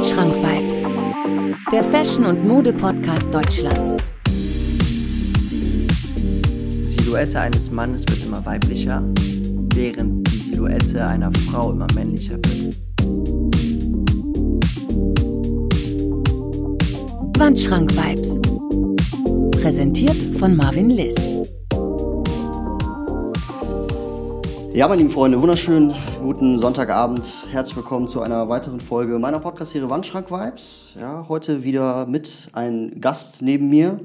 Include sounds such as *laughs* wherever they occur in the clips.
Wandschrank Vibes, der Fashion- und Mode-Podcast Deutschlands. Die Silhouette eines Mannes wird immer weiblicher, während die Silhouette einer Frau immer männlicher wird. Wandschrank Vibes. Präsentiert von Marvin Liss. Ja, meine lieben Freunde, wunderschönen guten Sonntagabend. Herzlich willkommen zu einer weiteren Folge meiner Podcast-Serie Wandschrank Vibes. Ja, heute wieder mit einem Gast neben mir.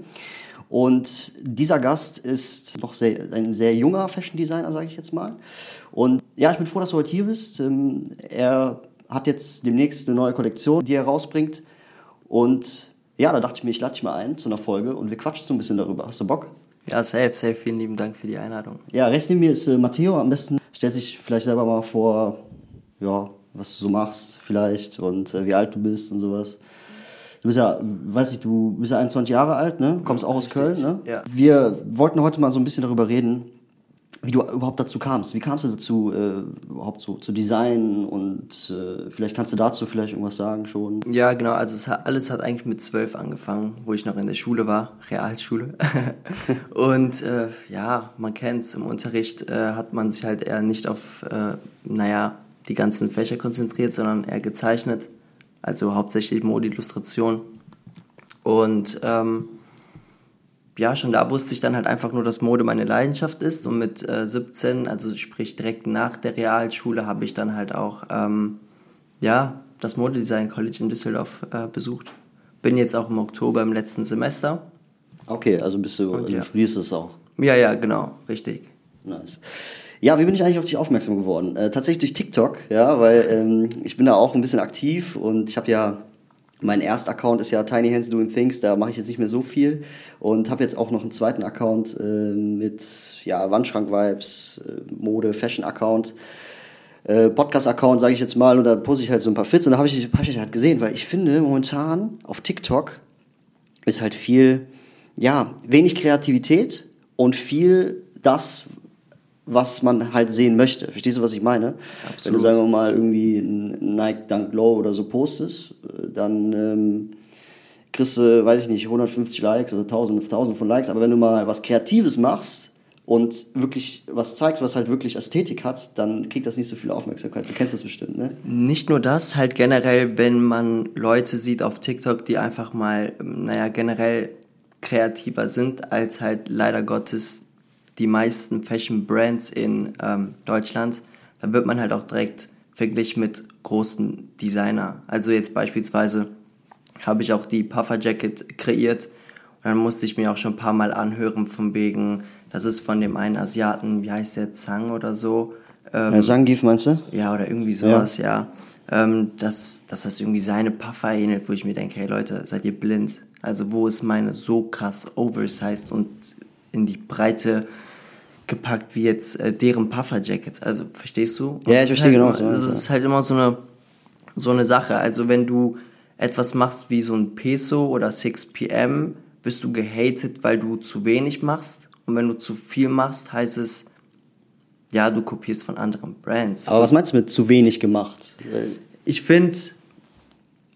Und dieser Gast ist noch sehr, ein sehr junger Fashion Designer, sage ich jetzt mal. Und ja, ich bin froh, dass du heute hier bist. Ähm, Er hat jetzt demnächst eine neue Kollektion, die er rausbringt. Und ja, da dachte ich mir, ich lade dich mal ein zu einer Folge und wir quatschen so ein bisschen darüber. Hast du Bock? Ja, safe, safe. Vielen lieben Dank für die Einladung. Ja, rechts neben mir ist äh, Matteo. Am besten stellt sich vielleicht selber mal vor, ja, was du so machst vielleicht und äh, wie alt du bist und sowas. Du bist ja, weiß ich, du bist ja 21 Jahre alt, ne? Kommst auch aus Köln, ne? ja. Wir wollten heute mal so ein bisschen darüber reden, wie du überhaupt dazu kamst. Wie kamst du dazu, äh, überhaupt so zu designen und äh, vielleicht kannst du dazu vielleicht irgendwas sagen schon. Ja, genau. Also es hat, alles hat eigentlich mit zwölf angefangen, wo ich noch in der Schule war, Realschule. *laughs* und äh, ja, man kennt's. Im Unterricht äh, hat man sich halt eher nicht auf, äh, naja, die ganzen Fächer konzentriert, sondern eher gezeichnet. Also hauptsächlich Modeillustration. Und ähm, ja, schon da wusste ich dann halt einfach nur, dass Mode meine Leidenschaft ist. Und mit äh, 17, also sprich direkt nach der Realschule, habe ich dann halt auch ähm, ja, das Modedesign College in Düsseldorf äh, besucht. Bin jetzt auch im Oktober im letzten Semester. Okay, also bist du, also ja. du studierst es auch. Ja, ja, genau, richtig. Nice. Ja, wie bin ich eigentlich auf dich aufmerksam geworden? Äh, tatsächlich durch TikTok, ja, weil ähm, ich bin da auch ein bisschen aktiv und ich habe ja mein erster Account ist ja Tiny Hands Doing Things, da mache ich jetzt nicht mehr so viel und habe jetzt auch noch einen zweiten Account äh, mit ja Wandschrank Vibes, äh, Mode, Fashion Account. Äh, Podcast-Account, sage ich jetzt mal, und da poste ich halt so ein paar Fits und da habe ich, hab ich halt gesehen, weil ich finde, momentan auf TikTok ist halt viel, ja, wenig Kreativität und viel das, was man halt sehen möchte. Verstehst du, was ich meine? Wenn du, sagen wir mal, irgendwie ein Nike Dunk Low oder so postest, äh, dann ähm, kriegst du, weiß ich nicht, 150 Likes oder 1000, 1000 von Likes. Aber wenn du mal was Kreatives machst und wirklich was zeigst, was halt wirklich Ästhetik hat, dann kriegt das nicht so viel Aufmerksamkeit. Du kennst das bestimmt, ne? Nicht nur das, halt generell, wenn man Leute sieht auf TikTok, die einfach mal, naja, generell kreativer sind als halt leider Gottes die meisten Fashion Brands in ähm, Deutschland, dann wird man halt auch direkt verglichen mit großen Designer. Also jetzt beispielsweise habe ich auch die Puffer Jacket kreiert und dann musste ich mir auch schon ein paar Mal anhören von wegen, das ist von dem einen Asiaten, wie heißt der, Zhang oder so. Ähm, Ja, Sangif meinst du? ja, oder irgendwie sowas, ja. Ähm, dass, dass das irgendwie seine Puffer ähnelt, wo ich mir denke, hey Leute, seid ihr blind? Also wo ist meine so krass oversized und in die Breite gepackt wie jetzt äh, deren Puffer-Jackets? Also verstehst du? Und Ja, ich verstehe halt genau, immer- du Das ist halt immer so eine, so eine Sache. Also wenn du etwas machst wie so ein Peso oder 6pm, wirst du gehatet, weil du zu wenig machst. Und wenn du zu viel machst, heißt es, ja, du kopierst von anderen Brands. Aber was meinst du mit zu wenig gemacht? Ich finde,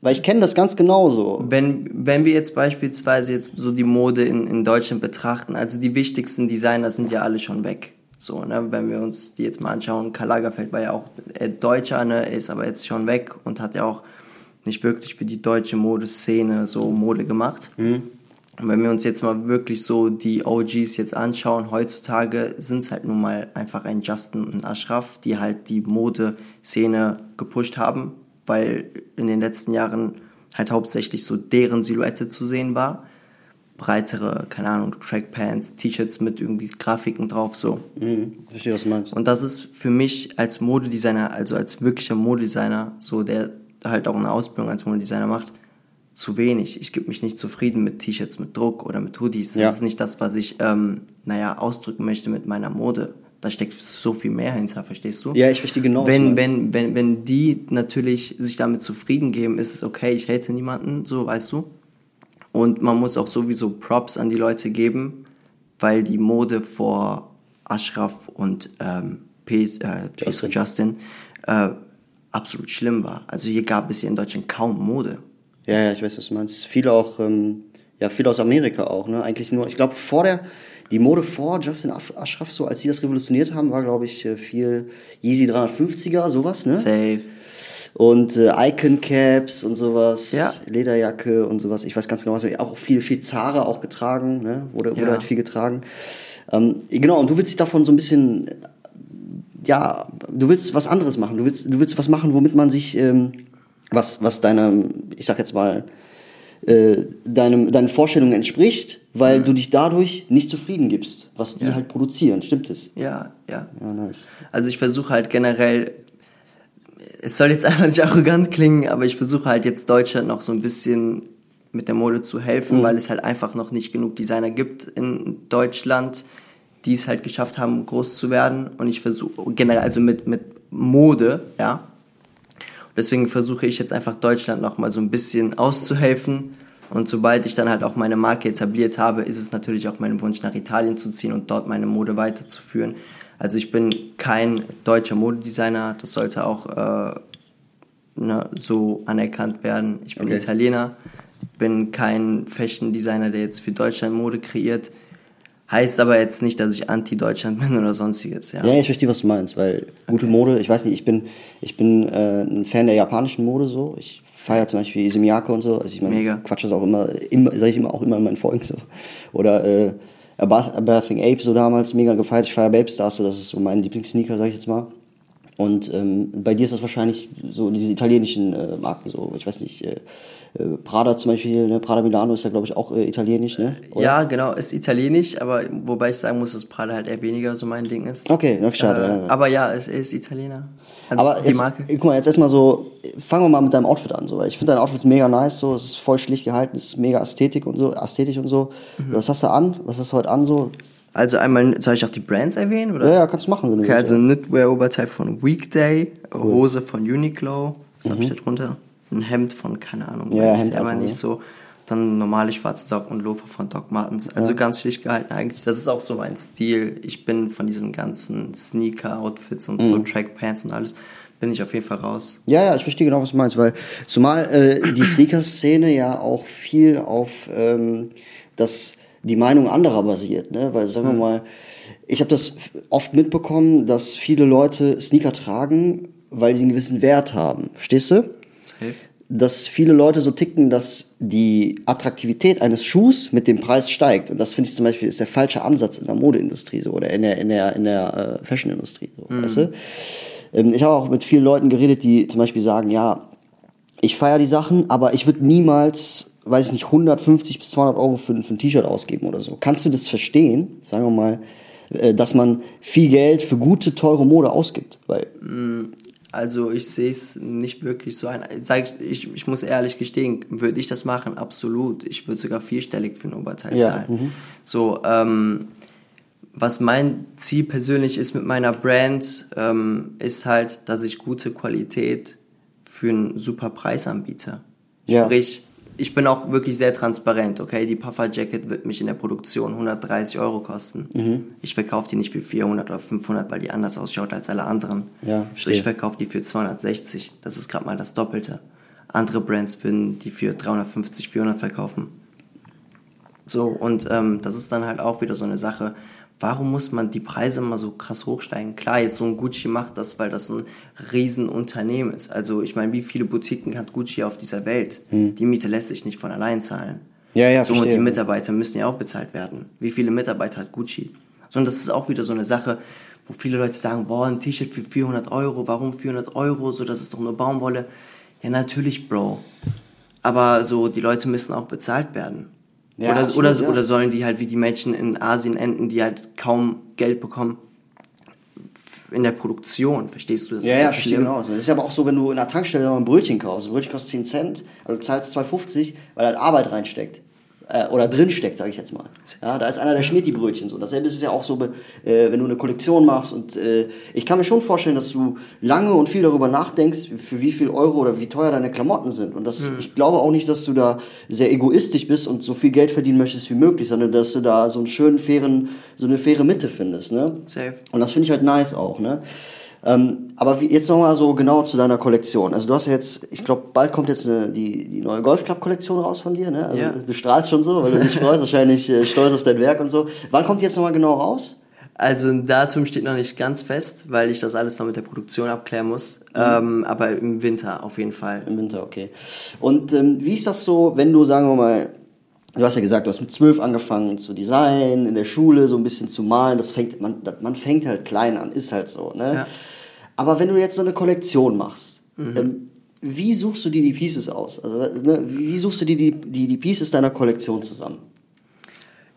weil ich kenne das ganz genauso. wenn, wenn wir jetzt beispielsweise jetzt so die Mode in, in Deutschland betrachten, also die wichtigsten Designer sind ja alle schon weg. So, ne, wenn wir uns die jetzt mal anschauen, Karl Lagerfeld war ja auch äh, Deutscher, ne, ist aber jetzt schon weg und hat ja auch nicht wirklich für die deutsche Modeszene so Mode gemacht. Und wenn wir uns jetzt mal wirklich so die OGs jetzt anschauen, heutzutage sind es halt nun mal einfach ein Justin und ein Ashraf, die halt die Modeszene gepusht haben, weil in den letzten Jahren halt hauptsächlich so deren Silhouette zu sehen war. Breitere, keine Ahnung, Trackpants, T-Shirts mit irgendwie Grafiken drauf, so. Mhm, verstehe, was du meinst. Und das ist für mich als Modedesigner, also als wirklicher Modedesigner, so der halt auch eine Ausbildung als Modedesigner macht, zu wenig. Ich gebe mich nicht zufrieden mit T-Shirts mit Druck oder mit Hoodies. Das Ja. ist nicht das, was ich, ähm, naja, ausdrücken möchte mit meiner Mode. Da steckt so viel mehr hinter, verstehst du? Ja, ich verstehe genau, Wenn, wenn, wenn, wenn die natürlich sich damit zufrieden geben, ist es okay, ich hate niemanden, so weißt du. Und man muss auch sowieso Props an die Leute geben, weil die Mode vor Ashraf und ähm, P, äh, Justin, Justin äh, absolut schlimm war. Also hier gab es ja in Deutschland kaum Mode. Ja, ja, ich weiß, was du meinst. Viele auch, ähm, ja, viel aus Amerika auch, ne? Eigentlich nur, ich glaube, vor der, die Mode vor Justin Ashraf, so als sie das revolutioniert haben, war, glaube ich, äh, viel Yeezy 350er, sowas, ne? Safe. Und äh, Icon Caps und sowas, Ja. Lederjacke und sowas. Ich weiß ganz genau, was auch viel, viel Zara auch getragen, ne? Wurde, wurde Ja. halt viel getragen. Ähm, genau, und du willst dich davon so ein bisschen, ja, du willst was anderes machen. Du willst, du willst was machen, womit man sich, ähm, was, was deiner, ich sag jetzt mal, äh, deinem, deinen Vorstellungen entspricht, weil du dich dadurch nicht zufrieden gibst, was die Ja. halt produzieren. Stimmt es? Ja, ja. Ja, nice. Also ich versuche halt generell, es soll jetzt *laughs* einfach nicht arrogant klingen, aber ich versuche halt jetzt Deutschland noch so ein bisschen mit der Mode zu helfen, weil es halt einfach noch nicht genug Designer gibt in Deutschland, die es halt geschafft haben, groß zu werden. Und ich versuche generell, also mit, mit Mode, ja. Deswegen versuche ich jetzt einfach Deutschland noch mal so ein bisschen auszuhelfen. Und sobald ich dann halt auch meine Marke etabliert habe, ist es natürlich auch mein Wunsch, nach Italien zu ziehen und dort meine Mode weiterzuführen. Also ich bin kein deutscher Modedesigner, das sollte auch äh, ne, so anerkannt werden. Ich bin Okay. Italiener, bin kein Fashion Designer, der jetzt für Deutschland Mode kreiert. Heißt aber jetzt nicht, dass ich anti-Deutschland bin oder sonstiges. Ja. Ja, ich verstehe, was du meinst, weil gute Mode, ich weiß nicht, ich bin, ich bin äh, ein Fan der japanischen Mode so. Ich feiere zum Beispiel Isemiake und so. Also ich meine, Mega. Quatsch das auch immer, immer sage ich immer auch immer in meinen Folgen so. Oder äh, A Bath- A Bathing Ape so damals mega gefeiert. Ich feiere Babe Stars, so das ist so mein Lieblingssneaker, sage ich jetzt mal. Und ähm, bei dir ist das wahrscheinlich so diese italienischen äh, Marken so. Ich weiß nicht, äh, äh, Prada zum Beispiel, ne? Prada Milano ist ja glaube ich auch äh, italienisch, ne? Oder? Ja, genau, ist italienisch, aber wobei ich sagen muss, dass Prada halt eher weniger so mein Ding ist. Okay, na, schade. Äh, ja, ja. Aber ja, es ist Italiener. Also Aber die jetzt, Marke. guck mal, jetzt erstmal so, fangen wir mal mit deinem Outfit an. So. weil Ich finde dein Outfit mega nice, so. es ist voll schlicht gehalten, es ist mega ästhetik und so, ästhetisch und so. Mhm. Was hast du an? Was hast du heute an so? Also einmal, soll ich auch die Brands erwähnen? Oder? Ja, ja, kannst du machen, wenn du Okay, willst. also Knitwear-Oberteil von Weekday, Hose von Uniqlo, was habe ich da drunter? Ein Hemd von, keine Ahnung, Mhm. Ja, weiß ich selber nicht ja. so. Dann normale schwarze Socken und Loafer von Doc Martens. Also ganz schlicht gehalten eigentlich. Das ist auch so mein Stil. Ich bin von diesen ganzen Sneaker-Outfits und Mhm. so Trackpants und alles, bin ich auf jeden Fall raus. Ja, ja, ich verstehe genau, was du meinst, weil zumal äh, die Sneaker-Szene ja auch viel auf ähm, das, die Meinung anderer basiert, ne? Weil sagen wir mal, ich habe das oft mitbekommen, dass viele Leute Sneaker tragen, weil sie einen gewissen Wert haben. Verstehst du? Safe. dass viele Leute so ticken, dass die Attraktivität eines Schuhs mit dem Preis steigt. Und das finde ich zum Beispiel ist der falsche Ansatz in der Modeindustrie so oder in der, in der, in der äh, Fashionindustrie. So, weißt du? ähm, ich habe auch mit vielen Leuten geredet, die zum Beispiel sagen, ja, ich feiere die Sachen, aber ich würde niemals, weiß ich nicht, 150 bis 200 Euro für, für ein T-Shirt ausgeben oder so. Kannst du das verstehen? Sagen wir mal, äh, dass man viel Geld für gute, teure Mode ausgibt. Weil, Also ich sehe es nicht wirklich so ein. Sag ich, ich, muss ehrlich gestehen, würde ich das machen? Absolut. Ich würde sogar vierstellig für ein Oberteil Ja, zahlen. So, ähm, was mein Ziel persönlich ist mit meiner Brand, ähm, ist halt, dass ich gute Qualität für einen super Preis anbiete. Ja. Sprich, ich bin auch wirklich sehr transparent, okay? Die Puffer Jacket wird mich in der Produktion 130 Euro kosten. Mhm. Ich verkaufe die nicht für 400 oder 500, weil die anders ausschaut als alle anderen. Ja, verstehe. ich verkaufe die für 260. Das ist gerade mal das Doppelte. Andere Brands würden die für 350, 400 verkaufen. So, und ähm, das ist dann halt auch wieder so eine Sache. Warum muss man die Preise immer so krass hochsteigen? Klar, jetzt so ein Gucci macht das, weil das ein Riesenunternehmen ist. Also ich meine, wie viele Boutiquen hat Gucci auf dieser Welt? Die Miete lässt sich nicht von allein zahlen. Hm. Ja, ja, so, und verstehe. die Mitarbeiter müssen ja auch bezahlt werden. Wie viele Mitarbeiter hat Gucci? So, und das ist auch wieder so eine Sache, wo viele Leute sagen, boah, ein T-Shirt für 400 Euro, warum 400 Euro? So, das ist doch nur Baumwolle. Ja, natürlich, Bro. Aber so, die Leute müssen auch bezahlt werden. Ja, oder, oder, ja. oder sollen die halt wie die Menschen in Asien enden, die halt kaum Geld bekommen in der Produktion? Verstehst du? Das Ja, ja, verstehe genau. Das ist aber auch so, wenn du in der Tankstelle mal ein Brötchen kaufst. Ein Brötchen kostet 10 Cent, also du zahlst 2,50, weil halt Arbeit reinsteckt. Äh, oder drin steckt, sage ich jetzt mal. Ja, da ist einer, der schmiert die Brötchen so. Dasselbe ist es ja auch so, äh, wenn du eine Kollektion machst. Und äh, ich kann mir schon vorstellen, dass du lange und viel darüber nachdenkst, für wie viel Euro oder wie teuer deine Klamotten sind. Und das, ich glaube auch nicht, dass du da sehr egoistisch bist und so viel Geld verdienen möchtest wie möglich, sondern dass du da so einen schönen, fairen, so eine faire Mitte findest. Ne? Safe. Und das finde ich halt nice auch, ne? Ähm, aber wie, jetzt nochmal so genau zu deiner Kollektion. Also du hast ja jetzt, ich glaube, bald kommt jetzt eine, die, die neue Golf Club Kollektion raus von dir, ne? Also Ja. du strahlst schon so, weil du dich freust, wahrscheinlich äh, stolz auf dein Werk und so. Wann kommt die jetzt nochmal genau raus? Also ein Datum steht noch nicht ganz fest, weil ich das alles noch mit der Produktion abklären muss. Ähm, aber im Winter auf jeden Fall. Im Winter, okay. Und ähm, wie ist das so, wenn du, sagen wir mal, du hast ja gesagt, du hast mit zwölf angefangen zu designen, in der Schule so ein bisschen zu malen, das fängt, man, man fängt halt klein an, ist halt so, ne? Ja. Aber wenn du jetzt so eine Kollektion machst, ähm, wie suchst du dir die Pieces aus? Also, ne, wie suchst du dir die, die, Pieces deiner Kollektion zusammen?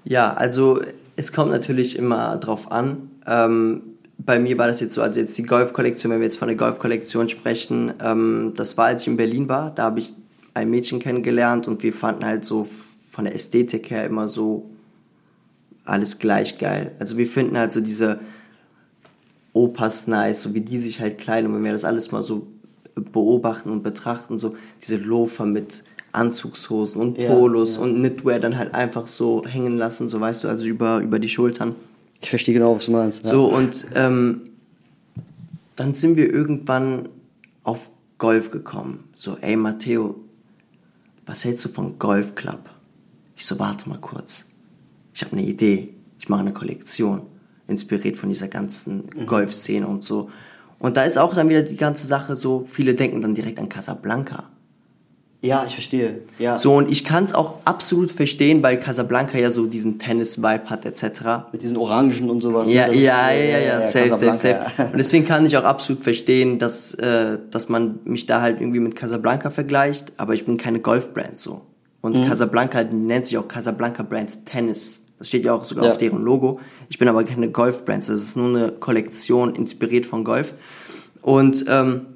Ja, also es kommt natürlich immer drauf an. Ähm, bei mir war das jetzt so, also jetzt die Golf-Kollektion, wenn wir jetzt von der Golf-Kollektion sprechen, ähm, das war, als ich in Berlin war, da habe ich ein Mädchen kennengelernt und wir fanden halt so von der Ästhetik her immer so alles gleich geil. Also wir finden halt so diese Opas nice, so wie die sich halt kleiden und wenn wir das alles mal so beobachten und betrachten, so diese Loafer mit Anzugshosen und Ja, Polos ja. und Knitwear dann halt einfach so hängen lassen, so weißt du, also über, über die Schultern. Ich verstehe genau, was du meinst. So und ähm, dann sind wir irgendwann auf Golf gekommen. So, ey Matteo, was hältst du von Golf Club? Ich so, warte mal kurz. Ich habe eine Idee. Ich mache eine Kollektion, inspiriert von dieser ganzen Golfszene und so. Und da ist auch dann wieder die ganze Sache so, viele denken dann direkt an Casablanca. Ja, ich verstehe. Ja. So, und ich kann es auch absolut verstehen, weil Casablanca ja so diesen Tennis-Vibe hat, etc. Mit diesen Orangen und sowas. ne? Ja, Das ja, ist, ja, äh, ja, ja, safe, safe, Casablanca. safe. Und deswegen kann ich auch absolut verstehen, dass, äh, dass man mich da halt irgendwie mit Casablanca vergleicht, aber ich bin keine Golfbrand so. Und Mhm. Casablanca nennt sich auch Casablanca Brand Tennis. Das steht ja auch sogar Ja. auf deren Logo. Ich bin aber keine Golfbrand, das ist nur eine Kollektion inspiriert von Golf. Und ähm,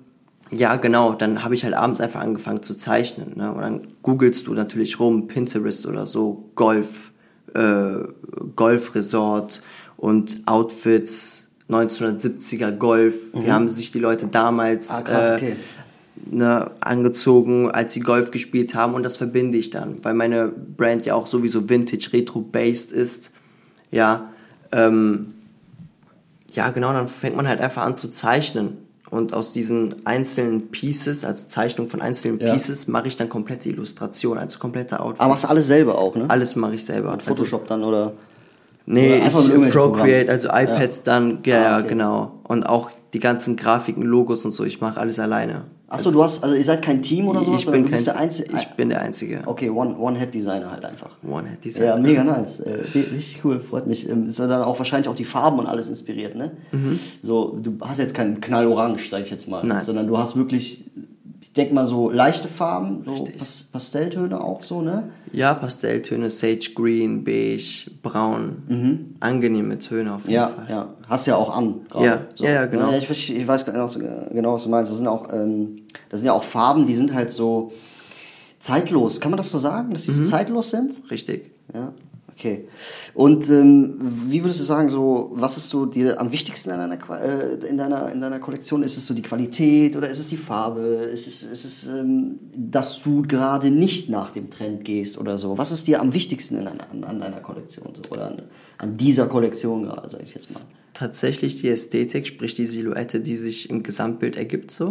ja, genau, dann habe ich halt abends einfach angefangen zu zeichnen. Ne? Und dann googelst du natürlich rum, Pinterest oder so, Golf, äh, Golfresort und Outfits, 1970er Golf. Wie haben sich die Leute damals Mhm. Ah, krass, äh, okay. Ne, angezogen, als sie Golf gespielt haben und das verbinde ich dann, weil meine Brand ja auch sowieso Vintage, Retro-based ist. Ja, ähm, ja genau, dann fängt man halt einfach an zu zeichnen und aus diesen einzelnen Pieces, also Zeichnung von einzelnen Ja. Pieces, mache ich dann komplette Illustration, also komplette Outfits. Aber machst du alles selber auch, ne? Alles mache ich selber. Mit Photoshop dann oder? Nee, Oder ich Procreate, also iPads dann, ja, Ah, ja, okay. genau. Und auch die ganzen Grafiken, Logos und so, ich mache alles alleine. Achso, du hast, also ihr seid kein Team oder sowas? ich bin du bist kein, der Einzige. ich bin der Einzige. Okay, One- One-Head-Designer halt einfach. One-Head Design. Ja, mega nice. Äh, richtig cool, freut mich. Ähm, Ist ja dann auch wahrscheinlich auch die Farben und alles inspiriert, ne? So, du hast jetzt keinen Knallorange, sag ich jetzt mal. Nein. Sondern du hast wirklich, ich denke mal so leichte Farben, so. Pas Pastelltöne auch so, ne? Ja, Pastelltöne, Sage Green, Beige, Braun. Angenehme Töne auf jeden Mhm. Ja, Fall. ja. Hast ja auch an. Ja, ja, ja, genau. ich, verste- ich weiß genau, was- genau, was du meinst. Das sind auch, ähm, das sind ja auch Farben, die sind halt so zeitlos. Kann man das so sagen, dass die Mhm. so zeitlos sind? Richtig. Ja, okay. Und ähm, wie würdest du sagen, so, was ist so dir am wichtigsten in deiner, äh, in, deiner, in deiner Kollektion? Ist es so die Qualität oder ist es die Farbe? Ist es, ist es ähm, dass du gerade nicht nach dem Trend gehst oder so? Was ist dir am wichtigsten in deiner, an, an deiner Kollektion so? oder an, an dieser Kollektion gerade, sage ich jetzt mal? Tatsächlich die Ästhetik, sprich die Silhouette, die sich im Gesamtbild ergibt, so.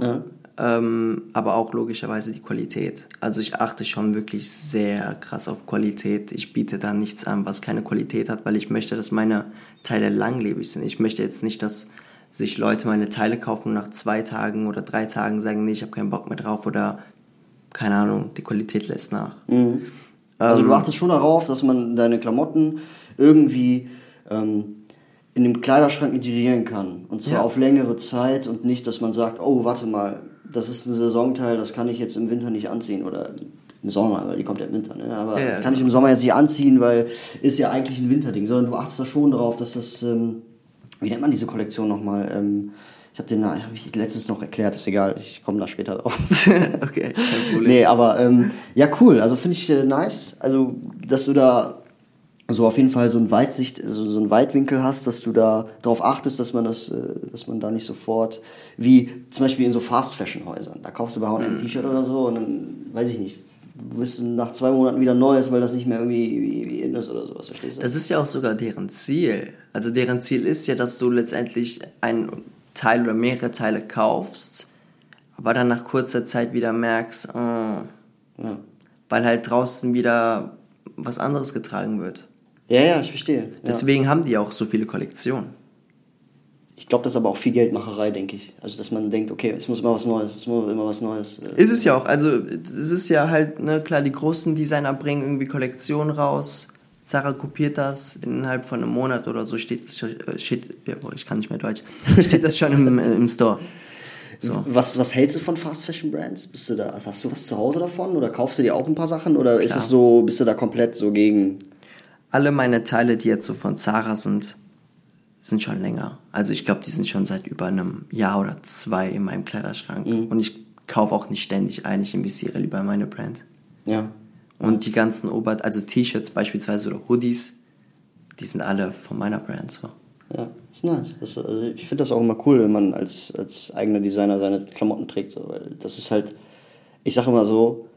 Ähm, aber auch logischerweise die Qualität. Also ich achte schon wirklich sehr krass auf Qualität. Ich biete da nichts an, was keine Qualität hat, weil ich möchte, dass meine Teile langlebig sind. Ich möchte jetzt nicht, dass sich Leute meine Teile kaufen und nach zwei Tagen oder drei Tagen sagen, nee, ich habe keinen Bock mehr drauf oder keine Ahnung, die Qualität lässt nach. Also Ähm. du achtest schon darauf, dass man deine Klamotten irgendwie ähm, in dem Kleiderschrank integrieren kann. Und zwar Ja. auf längere Zeit und nicht, dass man sagt, oh, warte mal, das ist ein Saisonteil, das kann ich jetzt im Winter nicht anziehen. Oder im Sommer, weil die kommt ja im Winter. Ne? Aber Ja, das kann ich im Sommer jetzt nicht anziehen, weil ist ja eigentlich ein Winterding. Sondern du achtest da schon darauf, dass das, ähm, wie nennt man diese Kollektion nochmal? Ähm, ich habe den habe ich letztens noch erklärt, ist egal, ich komme da später drauf. *laughs* okay, Problem. Nee, aber ähm, ja, cool. Also finde ich äh, nice. Also, dass du da so auf jeden Fall so ein Weitsicht, so, so ein Weitwinkel hast, dass du da darauf achtest, dass man das, äh, dass man da nicht sofort, wie zum Beispiel in so Fast-Fashion-Häusern, da kaufst du bei H&M ein T-Shirt oder so und dann, weiß ich nicht, du bist nach zwei Monaten wieder Neues, weil das nicht mehr irgendwie wie, in ist oder sowas, verstehst du? Das ist ja auch sogar deren Ziel. Also deren Ziel ist ja, dass du letztendlich ein Teil oder mehrere Teile kaufst, aber dann nach kurzer Zeit wieder merkst, oh, Ja. weil halt draußen wieder was anderes getragen wird. Ja, ja, ich verstehe. Ja. Deswegen haben die auch so viele Kollektionen. Ich glaube, das ist aber auch viel Geldmacherei, denke ich. Also, dass man denkt, okay, es muss immer was Neues, es muss immer was Neues. äh, Ist es ja auch, also es ist ja halt, ne, klar, die großen Designer bringen irgendwie Kollektionen raus. Sarah kopiert das, innerhalb von einem Monat oder so steht das schon, äh, steht, ich kann nicht mehr Deutsch, steht das schon im, äh, im Store. So. Was, was hältst du von Fast Fashion Brands? Bist du da, hast du was zu Hause davon oder kaufst du dir auch ein paar Sachen oder ist Klar. es so, bist du da komplett so gegen? Alle meine Teile, die jetzt so von Zara sind, sind schon länger. Also ich glaube, die sind schon seit über einem Jahr oder zwei in meinem Kleiderschrank. Und ich kaufe auch nicht ständig ein, ich investiere lieber in meine Brand. Ja. Und die ganzen Ober-, also T-Shirts beispielsweise oder Hoodies, die sind alle von meiner Brand. So. Ja, ist nice. Das, also ich finde das auch immer cool, wenn man als, als eigener Designer seine Klamotten trägt. So, weil das ist halt, ich sage immer so,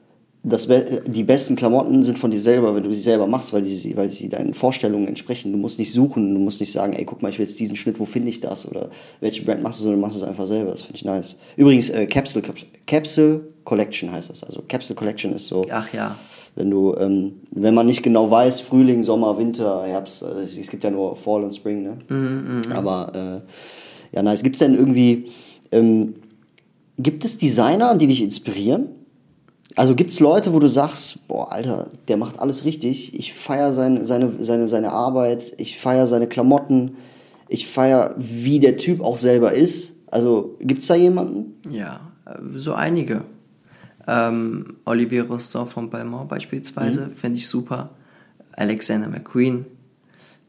das, die besten Klamotten sind von dir selber, wenn du sie selber machst, weil sie, weil sie deinen Vorstellungen entsprechen. Du musst nicht suchen, du musst nicht sagen, ey, guck mal, ich will jetzt diesen Schnitt, wo finde ich das? Oder welche Brand machst du, sondern du machst es einfach selber. Das finde ich nice. Übrigens, äh, Capsule, Capsule Collection heißt das. Also Capsule Collection ist so, Ach ja, wenn du, ähm, wenn man nicht genau weiß, Frühling, Sommer, Winter, Herbst, äh, es gibt ja nur Fall und Spring, ne? Aber äh, ja, nice. Gibt es denn irgendwie, ähm, gibt es Designer, die dich inspirieren? Also gibt es Leute, wo du sagst, boah, Alter, der macht alles richtig, ich feiere sein, seine, seine, seine Arbeit, ich feiere seine Klamotten, ich feiere, wie der Typ auch selber ist. Also gibt es da jemanden? ja, äh, so einige. Ähm, Olivier Rostand von Balmain beispielsweise, finde ich super. Alexander McQueen.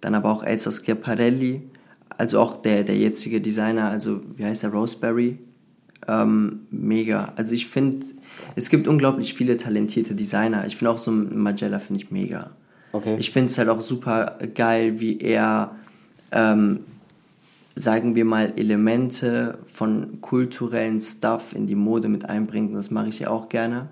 Dann aber auch Elsa Schiaparelli. Also auch der, der jetzige Designer, also wie heißt der, Roseberry. Ähm, mega. Also ich finde, es gibt unglaublich viele talentierte Designer. Ich finde auch so einen Magella finde ich mega. Okay. Ich finde es halt auch super geil, wie er, ähm, sagen wir mal, Elemente von kulturellen Stuff in die Mode mit einbringt. Und das mache ich ja auch gerne.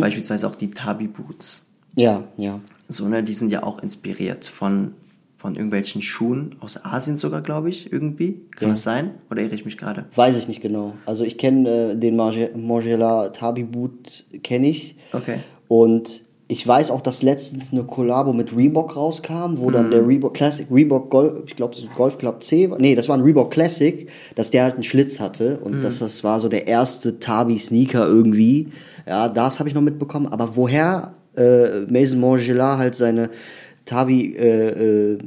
Beispielsweise auch die Tabi Boots. Ja, ja. So, ne, die sind ja auch inspiriert von, von irgendwelchen Schuhen aus Asien sogar, glaube ich, irgendwie. Kann Ja. das sein? Oder irre ich mich gerade? Weiß ich nicht genau. Also ich kenne äh, den Tabi Boot, kenne ich. Okay. Und ich weiß auch, dass letztens eine Kollabo mit Reebok rauskam, wo dann Mhm. der Reebok Classic, Reebok Golf, ich glaube Golf Club C, war- nee, das war ein Reebok Classic, dass der halt einen Schlitz hatte und Mhm. das, das war so der erste Tabi Sneaker irgendwie. Ja, das habe ich noch mitbekommen. Aber woher äh, Mason Margiela halt seine Tabi äh, äh,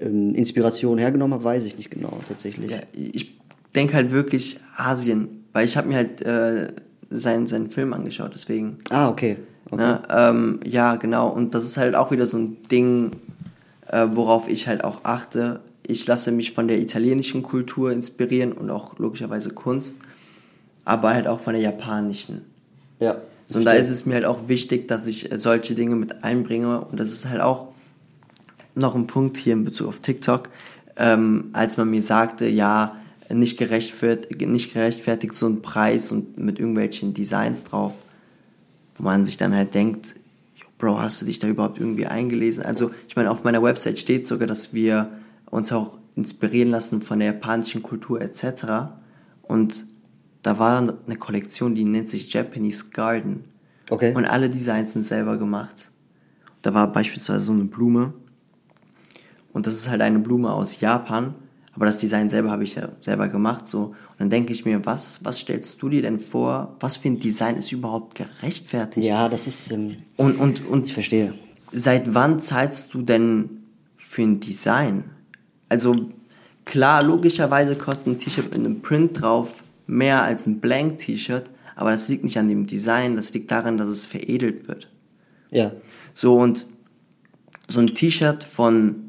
ähm, Inspiration hergenommen hat, weiß ich nicht genau tatsächlich. Ja, ich denke halt wirklich Asien, weil ich habe mir halt äh, seinen, seinen Film angeschaut, deswegen. Ah, okay. okay. Ne? Ähm, ja, genau. Und das ist halt auch wieder so ein Ding, äh, worauf ich halt auch achte. Ich lasse mich von der italienischen Kultur inspirieren und auch logischerweise Kunst, aber halt auch von der japanischen. Ja. So, und da ist es mir halt auch wichtig, dass ich solche Dinge mit einbringe. Und das ist halt auch noch ein Punkt hier in Bezug auf TikTok, ähm, als man mir sagte, ja, nicht gerechtfertigt, nicht gerechtfertigt so ein Preis und mit irgendwelchen Designs drauf, wo man sich dann halt denkt, "Jo, Bro, hast du dich da überhaupt irgendwie eingelesen? Also, ich meine, auf meiner Website steht sogar, dass wir uns auch inspirieren lassen von der japanischen Kultur etc. Und da war eine Kollektion, die nennt sich Japanese Garden. Okay. Und alle Designs sind selber gemacht. Da war beispielsweise so eine Blume. Und das ist halt eine Blume aus Japan. Aber das Design selber habe ich ja selber gemacht. So. Und dann denke ich mir, was, was stellst du dir denn vor? Was für ein Design ist überhaupt gerechtfertigt? ja, das ist. Ähm, Und, und, und ich verstehe. seit wann zahlst du denn für ein Design? Also klar, logischerweise kostet ein T-Shirt mit einem Print drauf mehr als ein Blank-T-Shirt, aber das liegt nicht an dem Design, das liegt daran, dass es veredelt wird. Ja. So und so ein T-Shirt von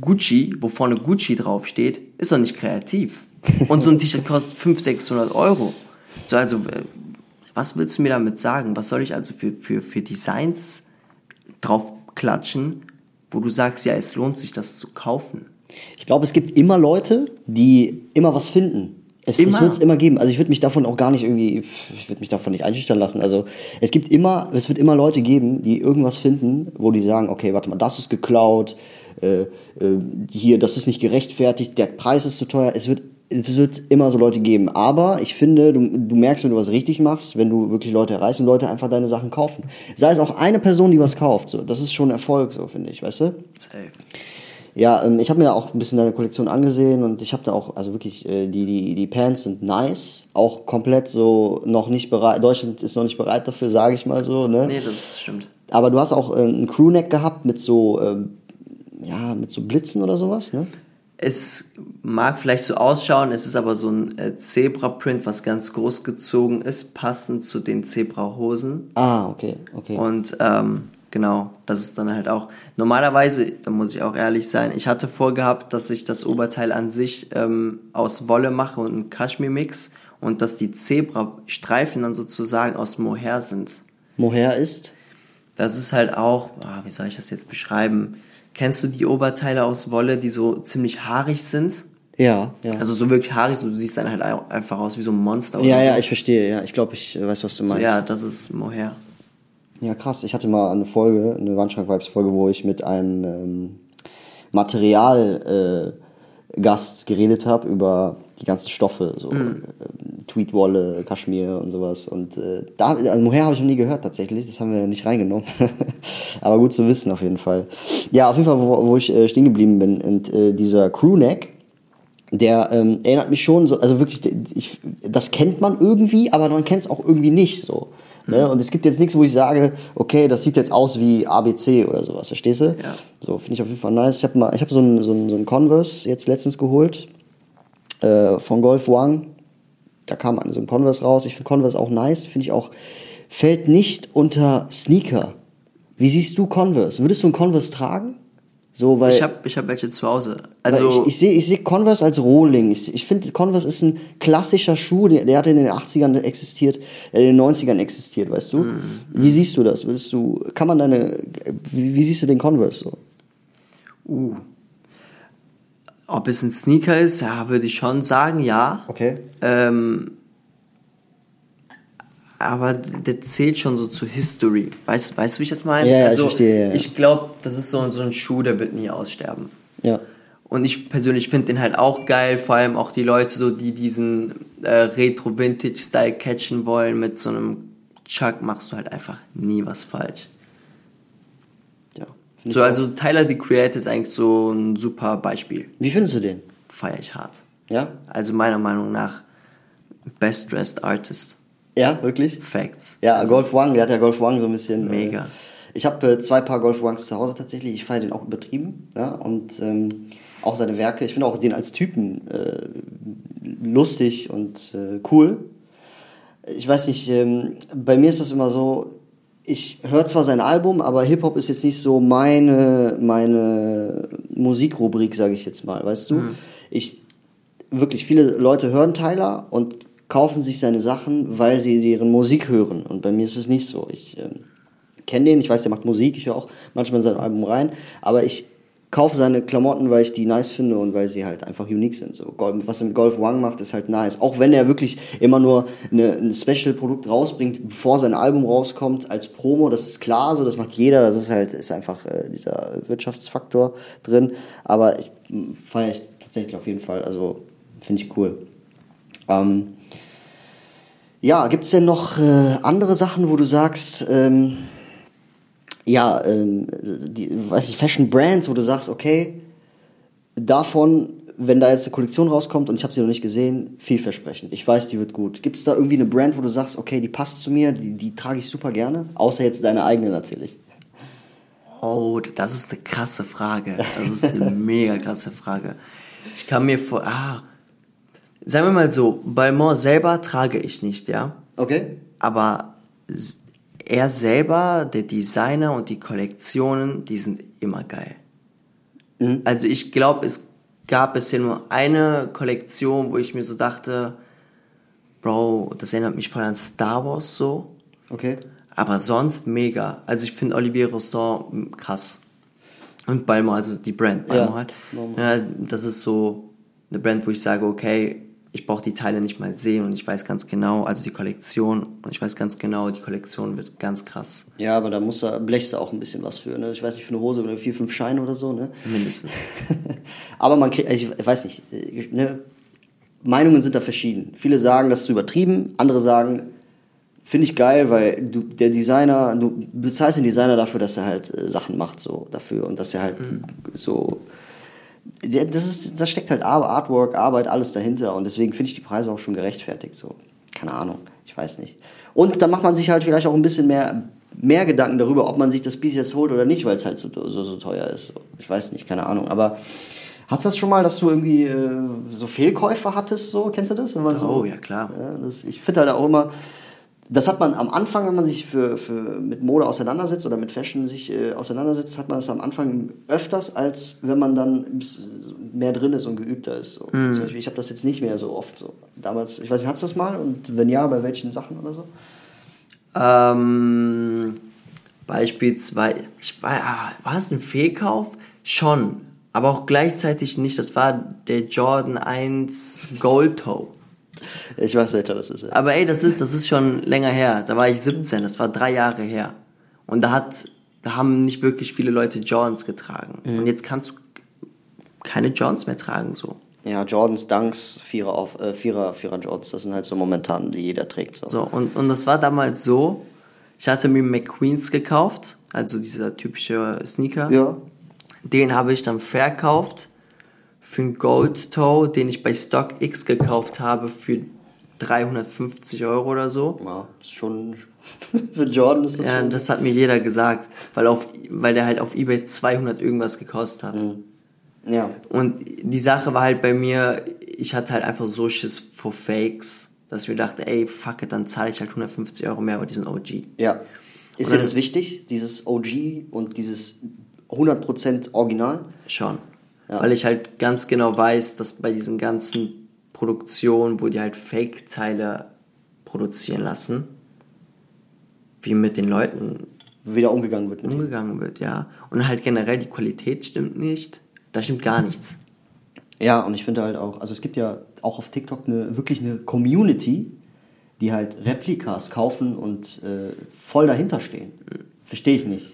Gucci, wo vorne Gucci draufsteht, ist doch nicht kreativ. Und so ein T-Shirt kostet 500, 600 Euro. So, also, äh, was willst du mir damit sagen? Was soll ich also für, für, für Designs draufklatschen, wo du sagst, ja, es lohnt sich, das zu kaufen? Ich glaube, es gibt immer Leute, die immer was finden. Es, Immer? Wird es immer geben. Also ich würde mich davon auch gar nicht irgendwie, ich würde mich davon nicht einschüchtern lassen. Also es gibt immer, es wird immer Leute geben, die irgendwas finden, wo die sagen, okay, warte mal, das ist geklaut, äh, äh, hier, das ist nicht gerechtfertigt, der Preis ist zu teuer. Es wird es wird immer so Leute geben. Aber ich finde, du, du merkst, wenn du was richtig machst, wenn du wirklich Leute erreichst und Leute einfach deine Sachen kaufen. Sei es auch eine Person, die was kauft. So. Das ist schon Erfolg, so finde ich, weißt du? Safe. Ja, ähm, ich habe mir auch ein bisschen deine Kollektion angesehen und ich habe da auch, also wirklich, äh, die, die, die Pants sind nice, auch komplett so noch nicht bereit, Deutschland ist noch nicht bereit dafür, sage ich mal so, ne? Nee, das stimmt. Aber du hast auch äh, einen Crewneck gehabt mit so, ähm, ja, mit so Blitzen oder sowas, ne? Es mag vielleicht so ausschauen, es ist aber so ein äh, Zebra-Print, was ganz groß gezogen ist, passend zu den Zebra-Hosen. Ah, okay, okay. Und ähm, genau, das ist dann halt auch. Normalerweise, da muss ich auch ehrlich sein, ich hatte vorgehabt, dass ich das Oberteil an sich ähm, aus Wolle mache und einen Kaschmir-Mix und dass die Zebra-Streifen dann sozusagen aus Mohair sind. Mohair ist? Das ist halt auch, ah, wie soll ich das jetzt beschreiben? Kennst du die Oberteile aus Wolle, die so ziemlich haarig sind? Ja, ja. Also so wirklich haarig, so du siehst dann halt einfach aus wie so ein Monster oder ja, so. ja, ich verstehe, ja. Ich glaube, ich äh, weiß, was du meinst. Ja, das ist Mohair. Ja, krass. Ich hatte mal eine Folge, eine Wandschrank-Vibes-Folge, wo ich mit einem ähm, Material-Gast äh, geredet habe über die ganzen Stoffe, so Mhm. äh, Tweetwolle, Kaschmir und sowas. Und äh, da, also Mohair habe ich noch nie gehört tatsächlich. Das haben wir nicht reingenommen. *laughs* Aber gut zu wissen auf jeden Fall. Ja, auf jeden Fall, wo, wo ich äh, stehen geblieben bin. Und äh, dieser Crewneck, der ähm, erinnert mich schon so, also wirklich, ich, das kennt man irgendwie, aber man kennt es auch irgendwie nicht so. Ne? Und es gibt jetzt nichts, wo ich sage, okay, das sieht jetzt aus wie ABC oder sowas, verstehst du? Ja. So, finde ich auf jeden Fall nice. Ich habe mal, ich habe so einen so einen- so einen Converse jetzt letztens geholt äh, von Golf Wang. Da kam so ein Converse raus. Ich finde Converse auch nice. Finde ich auch, fällt nicht unter Sneaker. Wie siehst du Converse? Würdest du einen Converse tragen? So, weil Ich habe ich hab welche zu Hause. Also, ich, ich sehe ich seh Converse als Rohling. Ich, ich finde, Converse ist ein klassischer Schuh, der, der hat in den 80ern existiert, der in den 90ern existiert, weißt du? Mhm. Wie siehst du das? Willst du, kann man deine, wie, wie siehst du den Converse so? uh, ob es ein Sneaker ist, ja, würde ich schon sagen, ja. Okay. Ähm, aber der zählt schon so zu History. Weißt, weißt du, wie ich das meine? Ja, ja, ich also, verstehe, ja, ja. ich glaube, das ist so, so ein Schuh, der wird nie aussterben. Ja. Und ich persönlich finde den halt auch geil, vor allem auch die Leute, so, die diesen äh, Retro-Vintage-Style catchen wollen. Mit so einem Chuck machst du halt einfach nie was falsch. So, also Tyler the Creator ist eigentlich so ein super Beispiel. Wie findest du den? Feier ich hart. Ja? Also meiner Meinung nach Best Dressed Artist. Ja, wirklich? Facts. Ja, also, Golf Wang, der hat ja Golf Wang so ein bisschen. Mega. Äh, ich habe äh, zwei Paar Golf Wangs zu Hause tatsächlich. Ich feiere den auch übertrieben. Ja? Und ähm, auch seine Werke. Ich finde auch den als Typen äh, lustig und äh, cool. Ich weiß nicht, ähm, bei mir ist das immer so, ich höre zwar sein Album, aber Hip-Hop ist jetzt nicht so meine, meine Musikrubrik, sage ich jetzt mal, weißt du? Ich, wirklich, viele Leute hören Tyler und kaufen sich seine Sachen, weil sie deren Musik hören. Und bei mir ist es nicht so. Ich ähm, kenne den, ich weiß, der macht Musik, ich höre auch manchmal in sein Album rein, aber ich kaufe seine Klamotten, weil ich die nice finde und weil sie halt einfach unique sind. So, was er mit Golf Wang macht, ist halt nice. Auch wenn er wirklich immer nur eine, ein Special-Produkt rausbringt, bevor sein Album rauskommt, als Promo, das ist klar, so, das macht jeder, das ist halt, ist einfach äh, dieser Wirtschaftsfaktor drin. Aber ich feiere ich tatsächlich auf jeden Fall, also finde ich cool. Ähm, ja, gibt's denn noch äh, andere Sachen, wo du sagst, ähm, ja, ähm, die, weiß ich, Fashion Brands, wo du sagst, okay, davon, wenn da jetzt eine Kollektion rauskommt und ich habe sie noch nicht gesehen, vielversprechend. Ich weiß, die wird gut. Gibt es da irgendwie eine Brand, wo du sagst, okay, die passt zu mir, die, die trage ich super gerne? Außer jetzt deine eigene natürlich. Oh, das ist eine krasse Frage. Das ist eine *laughs* mega krasse Frage. Ich kann mir vor. Ah, sagen wir mal so, Balmain selber trage ich nicht, ja. Okay. Aber er selber, der Designer und die Kollektionen, die sind immer geil. Mhm. Also ich glaube, es gab bisher nur eine Kollektion, wo ich mir so dachte, Bro, das erinnert mich voll an Star Wars so. Okay. Aber sonst mega. Also ich finde Olivier Rostand krass. Und Balmain, also die Brand Balmain Ja, halt. Ja, das ist so eine Brand, wo ich sage, okay, ich brauche die Teile nicht mal sehen und ich weiß ganz genau, also die Kollektion, und ich weiß ganz genau, die Kollektion wird ganz krass. Ja, aber da musst du, blechst du auch ein bisschen was für, ne? Ich weiß nicht, für eine Hose oder vier, fünf Scheine oder so, ne? Mindestens. *laughs* aber man kriegt, also ich weiß nicht, ne? Meinungen sind da verschieden. Viele sagen, das ist übertrieben, andere sagen, finde ich geil, weil du, der Designer, du bezahlst den Designer dafür, dass er halt äh, Sachen macht, so dafür und dass er halt Mhm. so. Das, ist, das steckt halt Ar- Artwork, Arbeit, alles dahinter und deswegen finde ich die Preise auch schon gerechtfertigt. So, keine Ahnung, ich weiß nicht. Und dann macht man sich halt vielleicht auch ein bisschen mehr, mehr Gedanken darüber, ob man sich das Piece jetzt holt oder nicht, weil es halt so, so, so teuer ist. Ich weiß nicht, keine Ahnung. Aber Hattest du das schon mal, dass du irgendwie äh, so Fehlkäufe hattest? So, kennst du das? Man so, Oh, ja, klar. Ja, das, ich finde halt auch immer, das hat man am Anfang, wenn man sich für, für mit Mode auseinandersetzt oder mit Fashion sich äh, auseinandersetzt, hat man das am Anfang öfters, als wenn man dann mehr drin ist und geübter ist. So. Mhm. Zum Beispiel, ich habe das jetzt nicht mehr so oft. So. Damals, ich weiß nicht, hattest du das mal? Und wenn ja, bei welchen Sachen oder so? Ähm, beispielsweise, ich war, ah, war es ein Fehlkauf? Schon, aber auch gleichzeitig nicht. Das war der Jordan 1 Gold Toe. Ich weiß, welcher das ist. Ja. Aber ey, das ist, das ist schon länger her. Da war ich 17, das war drei Jahre her. Und da hat, da haben nicht wirklich viele Leute Jordans getragen. Und jetzt kannst du keine Jordans mehr tragen, so. Ja, Jordans, Dunks, Vierer auf, äh, Vierer, Vierer Jordans, das sind halt so momentan, die jeder trägt. So. So, und, und das war damals so, ich hatte mir McQueens gekauft, also dieser typische Sneaker. Ja. Den habe ich dann verkauft für einen Gold Toe, den ich bei StockX gekauft habe für 350 Euro oder so. Ja, ist schon, *laughs* für Jordan ist das Ja, schon. das hat mir jeder gesagt, weil, auf, weil der halt auf Ebay 200 irgendwas gekostet hat. Ja. Und die Sache war halt bei mir, ich hatte halt einfach so Schiss vor Fakes, dass ich mir dachte, ey, fuck it, dann zahle ich halt 150 Euro mehr über diesen OG. Ja. Ist dir das wichtig, dieses OG und dieses 100% Original? Schon. Ja. Weil ich halt ganz genau weiß, dass bei diesen ganzen Produktionen, wo die halt Fake-Teile produzieren lassen, wie mit den Leuten Wieder umgegangen wird umgegangen wird, ja. Und halt generell die Qualität stimmt nicht. Da stimmt gar nichts. Ja, und ich finde halt auch, also es gibt ja auch auf TikTok eine, wirklich eine Community, die halt Replikas kaufen und äh, voll dahinter stehen. Verstehe ich nicht.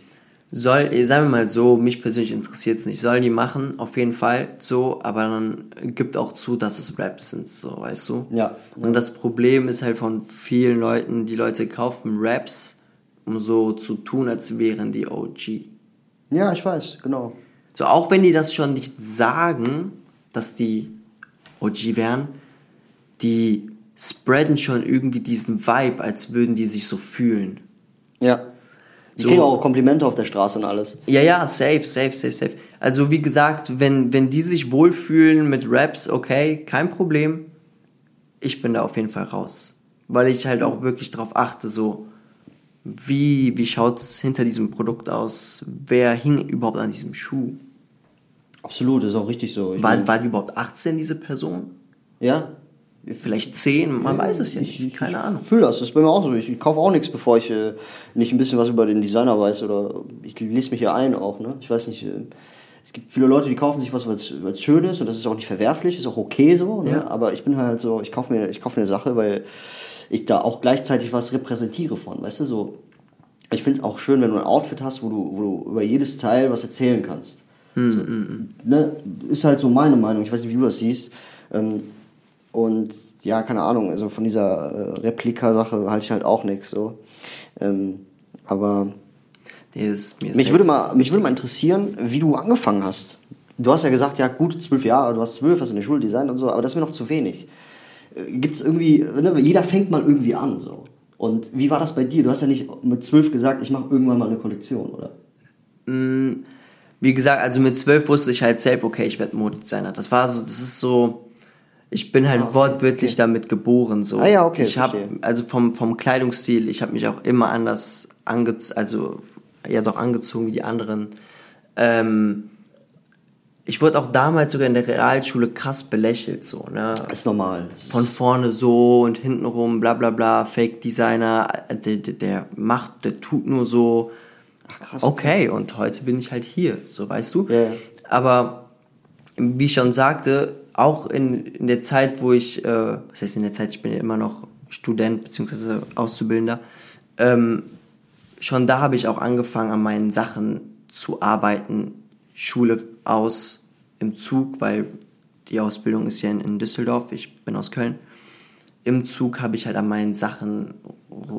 Soll, eh, sagen wir mal so, mich persönlich interessiert es nicht. Sollen die machen, auf jeden Fall so, aber dann gibt auch zu, dass es Raps sind, so, weißt du? Ja. Und das Problem ist halt von vielen Leuten, die Leute kaufen Raps, um so zu tun, als wären die OG. Ja, ich weiß, genau. So, auch wenn die das schon nicht sagen, dass die OG wären, die spreaden schon irgendwie diesen Vibe, als würden die sich so fühlen. Ja. So. kriegen auch Komplimente auf der Straße und alles. Ja, ja, safe, safe, safe, safe. Also wie gesagt, wenn, wenn die sich wohlfühlen mit Raps, okay, kein Problem. Ich bin da auf jeden Fall raus. Weil ich halt auch wirklich drauf achte, so, wie, wie schaut's hinter diesem Produkt aus? Wer hing überhaupt an diesem Schuh? Absolut, ist auch richtig so. Ich War, war die überhaupt 18, diese Person? ja, Vielleicht 10? Man weiß es ja nicht. Keine Ahnung. Ich fühle das, das ist bei mir auch so. Ich, ich kaufe auch nichts, bevor ich äh, nicht ein bisschen was über den Designer weiß oder ich lese mich ja ein auch. Ne? Ich weiß nicht, äh, es gibt viele Leute, die kaufen sich was, weil es schön ist und das ist auch nicht verwerflich, ist auch okay so. Ne? Ja. Aber ich bin halt so, ich kaufe mir, ich kaufe mir eine Sache, weil ich da auch gleichzeitig was repräsentiere von, weißt du, so. Ich finde es auch schön, wenn du ein Outfit hast, wo du, wo du über jedes Teil was erzählen kannst. so, ne? Ist halt so meine Meinung. Ich weiß nicht, wie du das siehst. Ähm, und ja, keine Ahnung, also von dieser äh, Replika-Sache halte ich halt auch nichts so. Ähm, aber Nee, mich würde, mal, mich würde mal interessieren, wie du angefangen hast. Du hast ja gesagt, ja gut, zwölf Jahre, du hast zwölf, hast in der Schule Design und so, aber das ist mir noch zu wenig. Gibt es irgendwie, ne, jeder fängt mal irgendwie an so. Und wie war das bei dir? Du hast ja nicht mit zwölf gesagt, ich mache irgendwann mal eine Kollektion, oder? Wie gesagt, also mit zwölf wusste ich halt selbst, okay, ich werde Modedesigner. Das war so, das ist so, ich bin halt Ah, wortwörtlich okay. damit geboren. So. Ah ja, okay, Ich habe, also vom, vom Kleidungsstil, ich habe mich auch immer anders angezogen, also ja doch angezogen wie die anderen. Ähm, ich wurde auch damals sogar in der Realschule krass belächelt, so, ne? Das ist normal. Von vorne so und hinten rum, bla bla bla, Fake Designer, der, der, macht, der tut nur so. Ach, krass. Okay, und heute bin ich halt hier, so weißt du. Ja. Aber wie ich schon sagte, auch in, in der Zeit, wo ich, äh, was heißt in der Zeit, ich bin ja immer noch Student bzw. Auszubildender, ähm, schon da habe ich auch angefangen, an meinen Sachen zu arbeiten, Schule aus, im Zug, weil die Ausbildung ist ja in, in Düsseldorf, ich bin aus Köln. Im Zug habe ich halt an meinen Sachen